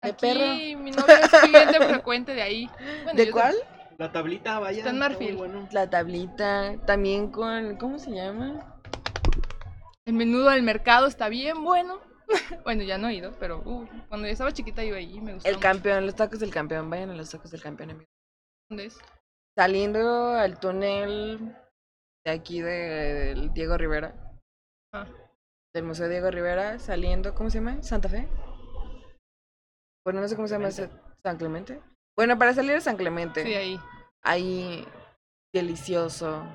De Aquí, perro. mi novio es cliente frecuente de ahí. Bueno, ¿De cuál? La tablita, vaya. Está en marfil. bueno. La tablita. También con. ¿Cómo se llama? El menudo del mercado está bien bueno. bueno, ya no he ido, pero uh, cuando yo estaba chiquita iba ahí y me gustaba. El mucho. campeón, los tacos del campeón. Vayan a los tacos del campeón, amigo. ¿Dónde es? Saliendo al túnel de aquí de- del Diego Rivera. Ah. Del Museo Diego Rivera, saliendo, ¿cómo se llama? ¿Santa Fe? Bueno, no sé cómo se llama. San Clemente. Bueno, para salir a San Clemente. Sí, ahí. Ahí, delicioso.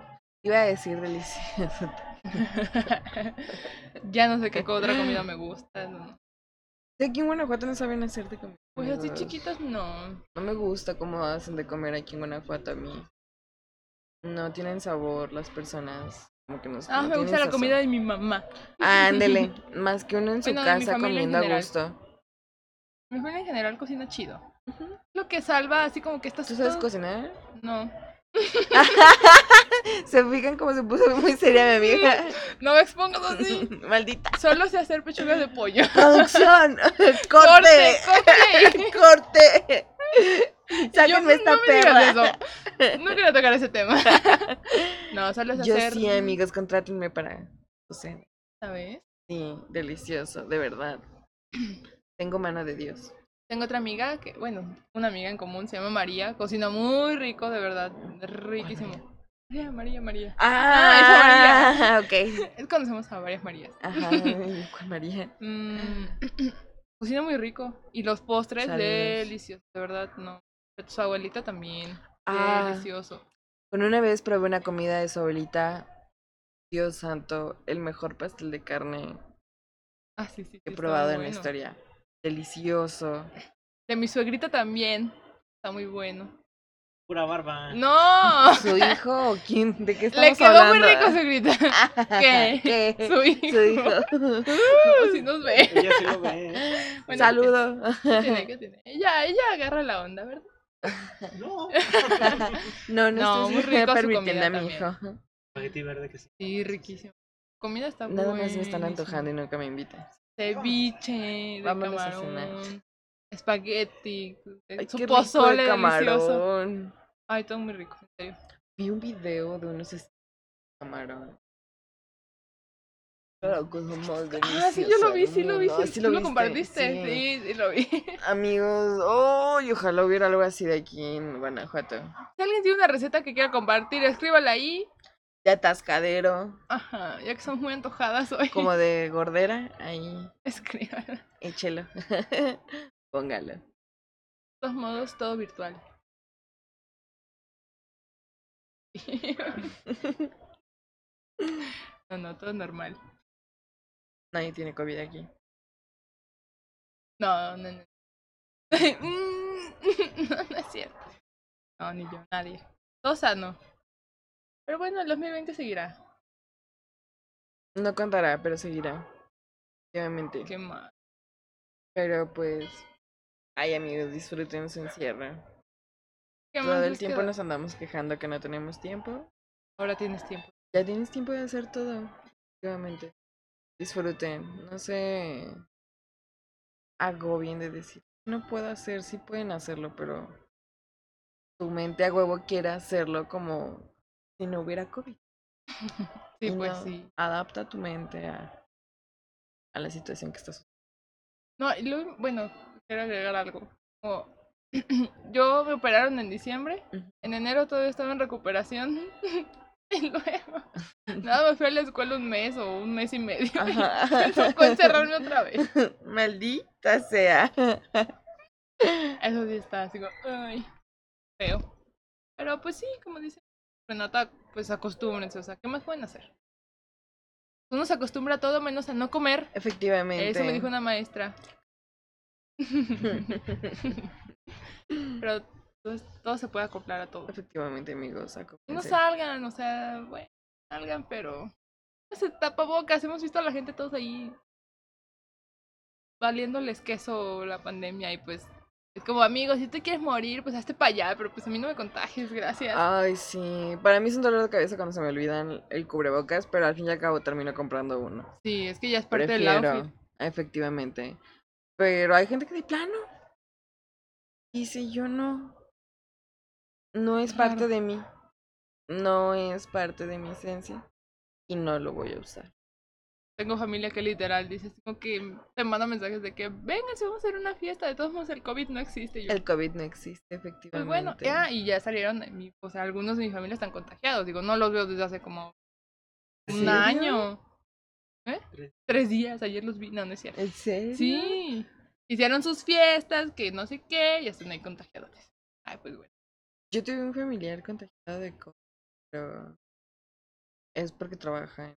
Iba a decir delicioso. ya no sé qué otra comida me gusta. no. De aquí en Guanajuato no saben hacer de comer. Pues así amigos. chiquitas no. No me gusta cómo hacen de comer aquí en Guanajuato a mí. No tienen sabor las personas. Como que no, Ah, no me gusta la comida de mi mamá. Ándele, más que uno en su Bueno, casa en comiendo a gusto. Mi familia en general cocina chido. Lo que salva, así como que estás ¿Tú sabes todo- cocinar? No. ¿Se fijan cómo se puso muy seria mi amiga? No me expongas así. Maldita. Solo sé hacer pechugas de pollo. Producción. ¡Corte! ¡Corte! ¡Corte! ¡Corte! Sáquenme esta no perra. eso. No quiero tocar ese tema. No, solo sé Yo hacer. sí, amigos, contrátenme para. O sea, ¿Sabes? sí, delicioso, de verdad. Tengo mano de Dios. Tengo otra amiga que, bueno, una amiga en común, se llama María. Cocina muy rico, de verdad. Riquísimo. María, María, María. Ah, ok. Es- Conocemos a varias Marías. Ajá, ¿cuál María? Mm, cocina muy rico. Y los postres, Saludos. deliciosos, de verdad, no. Su abuelita también. Ah, Delicioso. con una vez probé una comida de su abuelita. Dios santo, el mejor pastel de carne Ah, sí, sí. sí, que he probado en la historia. Delicioso. De mi suegrita también. Está muy bueno. Pura barba. ¡No! ¿Su hijo o quién? ¿De qué estamos Le quedó hablando? muy rico suegrita. ¿Qué? ¿Qué? Su hijo. Su hijo. Si nos ve. Ella sí lo ve. Bueno, Saludo. ¿qué tiene? ¿Qué tiene? Ella, ella agarra la onda, ¿verdad? No. No, no, No, estoy muy rico su permitiendo comida a mi también. hijo. Espagueti verde que sí. Sí, riquísimo. Comida está Nada más me están antojando y nunca me invitan. Ceviche de Vámonos camarón. Espagueti. Ay, su pozole el delicioso. camarón. Ay, todo muy rico, en serio. Vi un video de unos es- camarón. La cosa más Ah, sí, yo lo vi, sí lo vi. del Sí, mundo. ¿Tú lo compartiste? Sí. Sí, sí, lo vi. Amigos, oh, y ojalá hubiera algo así de aquí en Guanajuato. Si alguien tiene una receta que quiera compartir, escríbala ahí. De atascadero, Ajá, ya que son muy antojadas hoy. como de gordera, ahí, Escríbala. De échelo. Póngalo. todos modos, todo virtual. No, no, todo normal. Nadie tiene COVID aquí. No, no, no. Mm, no, no es cierto. No, ni yo, nadie. Todo sano. Pero bueno, el 2020 seguirá. No contará, pero seguirá. Obviamente. Qué mal. Pero pues. Ay, amigos, disfruten su encierro. ¿Qué Todo el tiempo queda? nos andamos quejando que no tenemos tiempo. Ahora tienes tiempo. Ya tienes tiempo de hacer todo. Efectivamente. Disfruten. No se agobien de decir. No puedo hacer, sí pueden hacerlo, pero tu mente a huevo quiere hacerlo como si no hubiera COVID. Sí, pues sí. Adapta tu mente a, a la situación que estás. No, y luego, bueno, quiero agregar algo. Como, yo me operaron en diciembre. En enero todavía estaba en recuperación. y luego, nada, me fui a la escuela un mes o un mes y medio. Ajá. Y me tocó encerrarme otra vez. Maldita sea. Eso sí está así como, ay, feo. Pero pues sí, como dice Renata, pues acostúmbrense, o sea, ¿qué más pueden hacer? Uno se acostumbra a todo menos a no comer. Efectivamente. Eso me dijo una maestra. Pero pues, todo se puede acoplar a todo. Efectivamente, amigos. Y no salgan, o sea, bueno, salgan, pero ese tapabocas, hemos visto a la gente todos ahí valiéndoles queso la pandemia y pues es como amigos, si tú quieres morir, pues hazte para allá, pero pues a mí no me contagies, gracias. Ay, sí. Para mí es un dolor de cabeza cuando se me olvidan el cubrebocas, pero al fin y al cabo termino comprando uno. Sí, es que ya es parte del Prefiero, outfit. efectivamente. Pero hay gente que de plano dice yo no. No es parte de mí. No es parte de mi esencia. Y no lo voy a usar. Tengo familia que literal dice así como que te manda mensajes de que vengan, si vamos a hacer una fiesta, de todos modos el COVID no existe. Yo, El COVID no existe, pues efectivamente. bueno, ya, y ya salieron, mi- o sea, algunos de mi familia están contagiados, digo, no los veo desde hace como ¿En un año. ¿Eh? Tres. Tres días, ayer los vi, no, no es cierto. ¿En serio? Sí. hicieron sus fiestas, que no sé qué, y están ahí contagiadores. Ay, pues bueno. Yo tuve un familiar contagiado de COVID, pero es porque trabaja en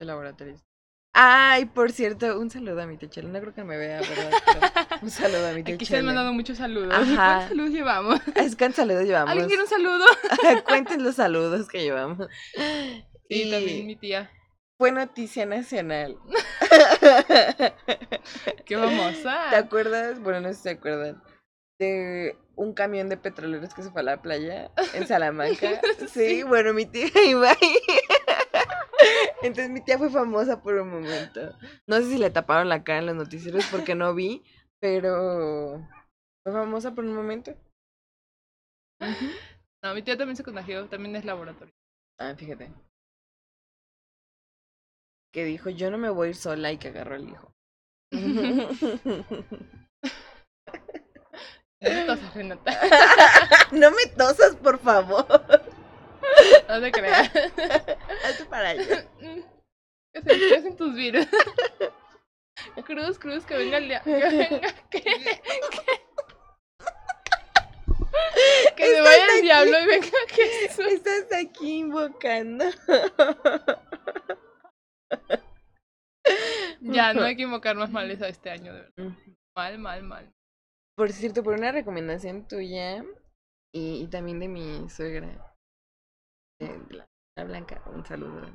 el laboratorio. Ay, por cierto, un saludo a mi techela. No creo que me vea, ¿verdad? Pero un saludo a mi Aquí se han techela. mandado muchos saludos. Ajá. ¿Cuántos saludos llevamos? Es saludos llevamos. ¿Alguien quiere un saludo? Cuenten los saludos que llevamos. Sí, Y también mi tía. Fue noticia nacional. Qué famosa. ¿Te acuerdas? Bueno, no sé si se acuerdan. De un camión de petroleros que se fue a la playa en Salamanca. Sí, Sí. bueno, mi tía iba ahí. Entonces mi tía fue famosa por un momento. No sé si le taparon la cara en los noticieros porque no vi, pero fue famosa por un momento. No, mi tía también se contagió, también es laboratorio. Ah, fíjate. Que dijo, yo no me voy a ir sola y que agarró al hijo. Entonces, Renata, no me tosas, por favor. no te creas. Hazte para allá. Que se empiecen tus virus. Cruz, cruz, que venga el día. Que venga, que, que, que se vaya el diablo y venga Jesús. Estás aquí invocando. Ya, no hay que invocar más males a este año, de verdad. Mal, mal, mal. Por cierto, por una recomendación tuya y, y también de mi suegra, la, la Blanca, un saludo.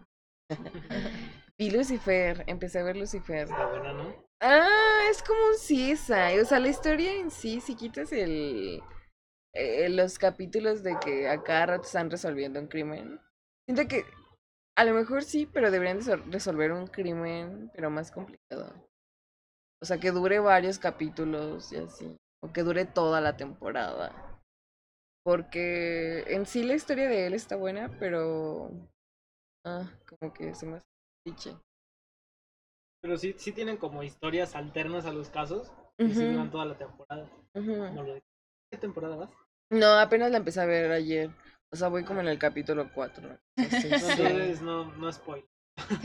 Vi Lucifer, empecé a ver Lucifer. Está buena, ¿no? Ah, es como un CSI. O sea, la historia en sí, si quitas el, eh, los capítulos de que a cada rato están resolviendo un crimen. Siento que a lo mejor sí, pero deberían de sol- resolver un crimen, pero más complicado. O sea, que dure varios capítulos y así. O que dure toda la temporada. Porque en sí la historia de él está buena, pero... Ah, como que se me hace cliché. Pero sí, sí tienen como historias alternas a los casos. Y sí Ujú, duran toda la temporada. lo de- ¿Qué temporada vas? No, apenas la empecé a ver ayer. O sea, voy como en el capítulo 4. No, entonces no, no spoil.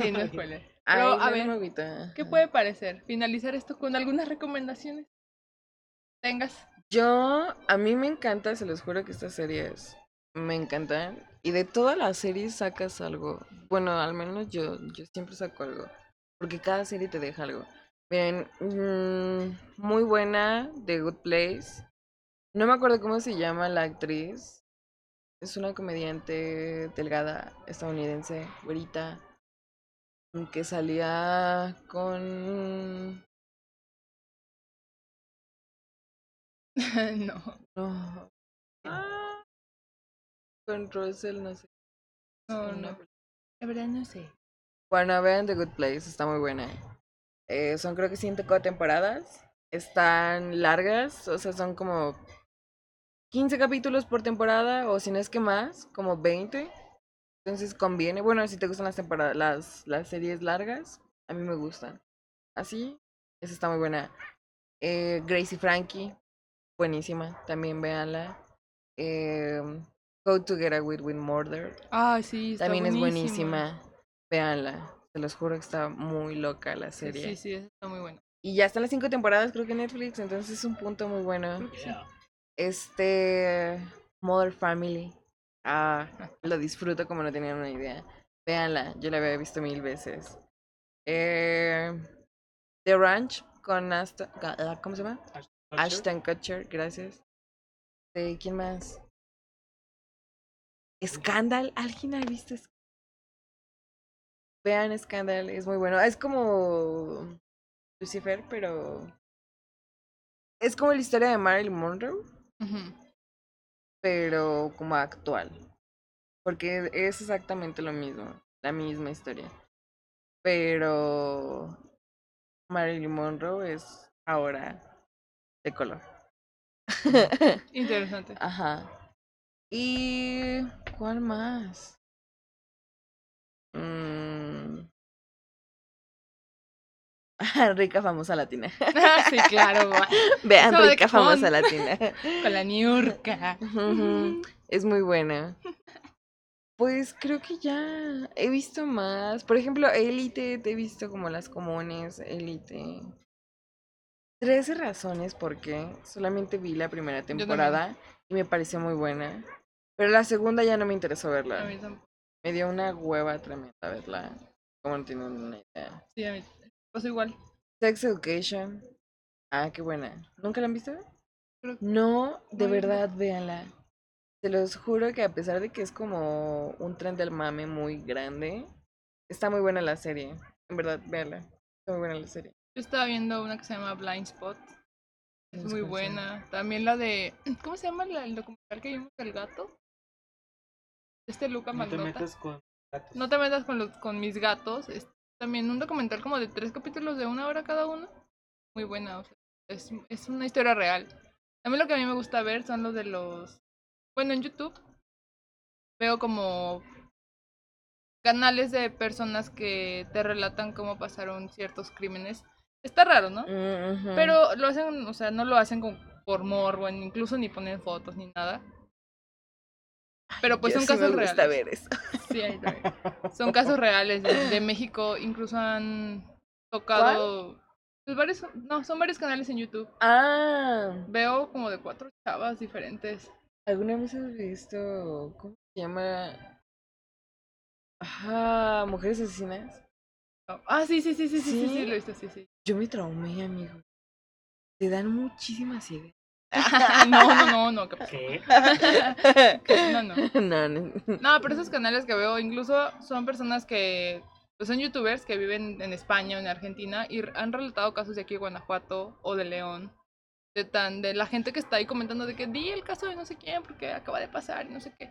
Sí, no spoiler. Ay, Pero, a ver. ¿qué puede parecer? Finalizar esto con algunas recomendaciones. Tengas. Yo, a mí me encanta, se los juro que estas series me encantan. Y de todas las series sacas algo. Bueno, al menos yo, yo siempre saco algo. Porque cada serie te deja algo. Bien, mm, muy buena, The Good Place. No me acuerdo cómo se llama la actriz. Es una comediante delgada estadounidense, güerita, que salía con... no. No. Ah, con Russell, no sé. No, no. La verdad no sé. Bueno, vean The Good Place, está muy buena. Eh, son creo que cinco temporadas. Están largas, o sea, son como 15 capítulos por temporada, o si no es que más, como 20. Entonces conviene. Bueno, si te gustan las temporadas, las, las series largas, a mí me gustan. Así, esa está muy buena. Eh, Gracie Frankie, buenísima, también véanla. Eh, Go to Get Away with Murder, Ay, sí, está también es buenísima. buenísima. Véanla. Se los juro que está muy loca la serie. Sí, sí, está muy bueno. Y ya están las cinco temporadas, creo que en Netflix, entonces es un punto muy bueno. Sí. Este. Mother Family. Ah, lo disfruto como no tenían una idea. Véanla, yo la había visto mil veces. Eh, The Ranch con Asta, ah, ¿Cómo se llama? Ashton Kutcher, gracias. ¿De quién más? Scandal, ¿alguien ha visto Vean Scandal, es muy bueno. Es como Lucifer, pero es como la historia de Marilyn Monroe, pero como actual. Porque es exactamente lo mismo, la misma historia. Pero Marilyn Monroe es ahora de color. Interesante. Ajá. ¿Y cuál más? Mm. Rica famosa latina. sí, claro. Vean Eso Rica con- famosa latina. Con la Niurka. Ujú, Es muy buena. Pues creo que ya he visto más. Por ejemplo, Elite, te he visto como las comunes, Elite. 13 razones por qué solamente vi la primera temporada y me pareció muy buena. Pero la segunda ya no me interesó A verla. mí tampoco. Me dio una hueva tremenda verla. Como no tienen una idea. Sí, a mí pasó igual. Sex Education. Ah, qué buena. ¿Nunca la han visto? Creo- No, de verdad, véanla. Se los juro que a pesar de que es como un tren del mame muy grande, está muy buena la serie. En verdad, véanla. Está muy buena la serie. Yo estaba viendo una que se llama Blind Spot. Es muy buena. También la de. ¿Cómo se llama la- el documental que vimos del gato? Este Luca No te metas con gatos. No te metas con, los, con mis gatos. Es también un documental como de tres capítulos de una hora cada uno. Muy buena. o sea, es, es una historia real. A mí lo que a mí me gusta ver son los de los... Bueno, en YouTube veo como canales de personas que te relatan cómo pasaron ciertos crímenes. Está raro, ¿no? Pero lo hacen, o sea, no lo hacen con, por morbo, incluso ni ponen fotos ni nada. Pero pues Yo son sí casos me gusta reales. ver eso. Sí, ahí. Son casos reales de, de México, incluso han tocado pues, varios, no, son varios canales en YouTube. Ah, Veo como de cuatro chavas diferentes. ¿alguna vez has visto cómo se llama? Ajá, mujeres asesinas. Ah, sí, sí, sí, sí, sí, sí, sí, lo he visto, sí, sí. Yo me traumé, amigo. Te dan muchísimas ideas. No, no, no, no, ¿qué pasó? ¿Qué? No, no. no, no. No, pero esos canales que veo incluso son personas que pues son youtubers que viven en España o en Argentina y han relatado casos de aquí de Guanajuato o de León. De tan, de la gente que está ahí comentando de que di el caso de no sé quién porque acaba de pasar y no sé qué.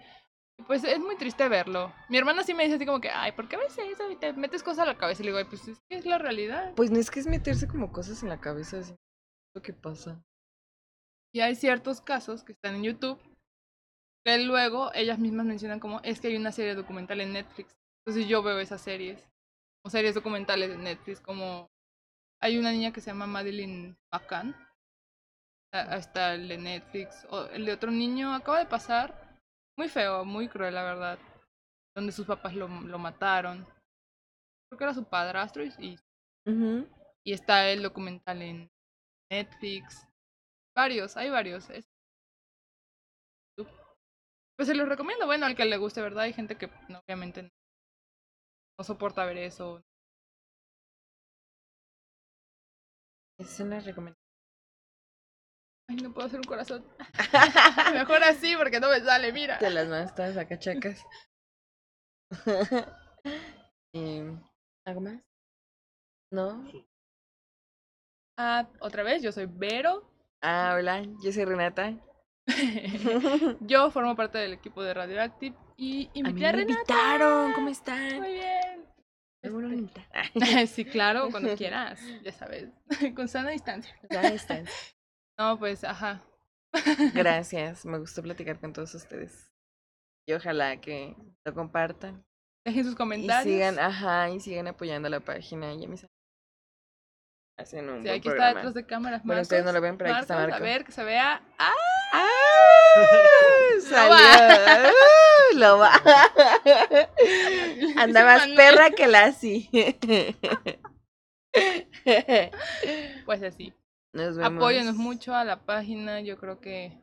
Pues es muy triste verlo. Mi hermana sí me dice así como que, ay, ¿por qué ves eso? Y te metes cosas a la cabeza. Y le digo, ay, pues es que es la realidad. Pues no es que es meterse como cosas en la cabeza, así. Lo que pasa. Y hay ciertos casos que están en YouTube que luego ellas mismas mencionan como es que hay una serie documental en Netflix. Entonces yo veo esas series o series documentales de Netflix como hay una niña que se llama Madeline McCann. Está el de Netflix. O el de otro niño acaba de pasar. Muy feo, muy cruel, la verdad. Donde sus papás lo, lo mataron. Creo que era su padrastro y, y está el documental en Netflix. Varios, hay varios. es- Pues se los recomiendo, bueno, al que le guste, ¿verdad? Hay gente que no, obviamente no, no soporta ver eso. Es una recomendación. Ay, no puedo hacer un corazón. Mejor así porque no me sale, mira. Te las manos todas acá chacas. y, ¿Algo más? ¿No? Ah, otra vez, yo soy Vero. Ah, hola, yo soy Renata. yo formo parte del equipo de Radioactive y A mí invité a, me Renata. invitaron, ¿cómo están? Muy bien. Me Este, sí, claro, cuando quieras, ya sabes, con sana distancia. Ya están. No, pues, ajá. Gracias, me gustó platicar con todos ustedes. Y ojalá que lo compartan. Dejen sus Y comentarios. sigan, ajá, y sigan apoyando la página y a mis Hacen un Sí, buen aquí está detrás de cámaras. Bueno, ustedes no lo ven, pero aquí está Marcos, Marco. A ver, que se vea. ¡Ah! ¡Ah! Salió. Lo va. Anda más perra que la así. Pues así. Nos vemos. Apóyenos mucho a la página. Yo creo que.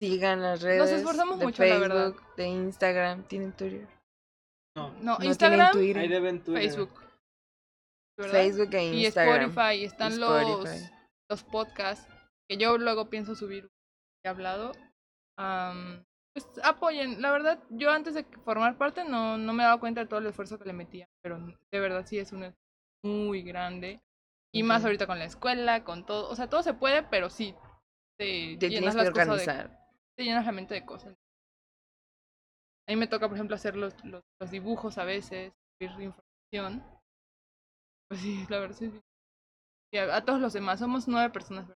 Sigan las redes. esforzamos de mucho, la Facebook, verdad. De Instagram. ¿Tienen Twitter? No, No, No Instagram, ahí Twitter. deben Twitter. Facebook. ¿verdad? Facebook e Y Instagram. Spotify. Están Y los, Spotify. los podcasts que yo luego pienso subir. He hablado. Am, pues apoyen. La verdad, yo antes de formar parte no, no me daba cuenta de todo el esfuerzo que le metía. Pero de verdad sí es un esfuerzo muy grande. Y más ahorita con la escuela, con todo. O sea, todo se puede, pero sí. Te, Te llenas las cosas de- te llenas la mente de cosas. A mí me toca, por ejemplo, hacer los, los, los dibujos a veces, subir información. Pues sí, la verdad sí. Y a, a todos los demás, somos nueve personas.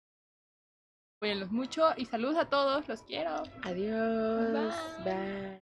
Apóyenlos mucho y saludos a todos, los quiero. Adiós. Bye. Bye.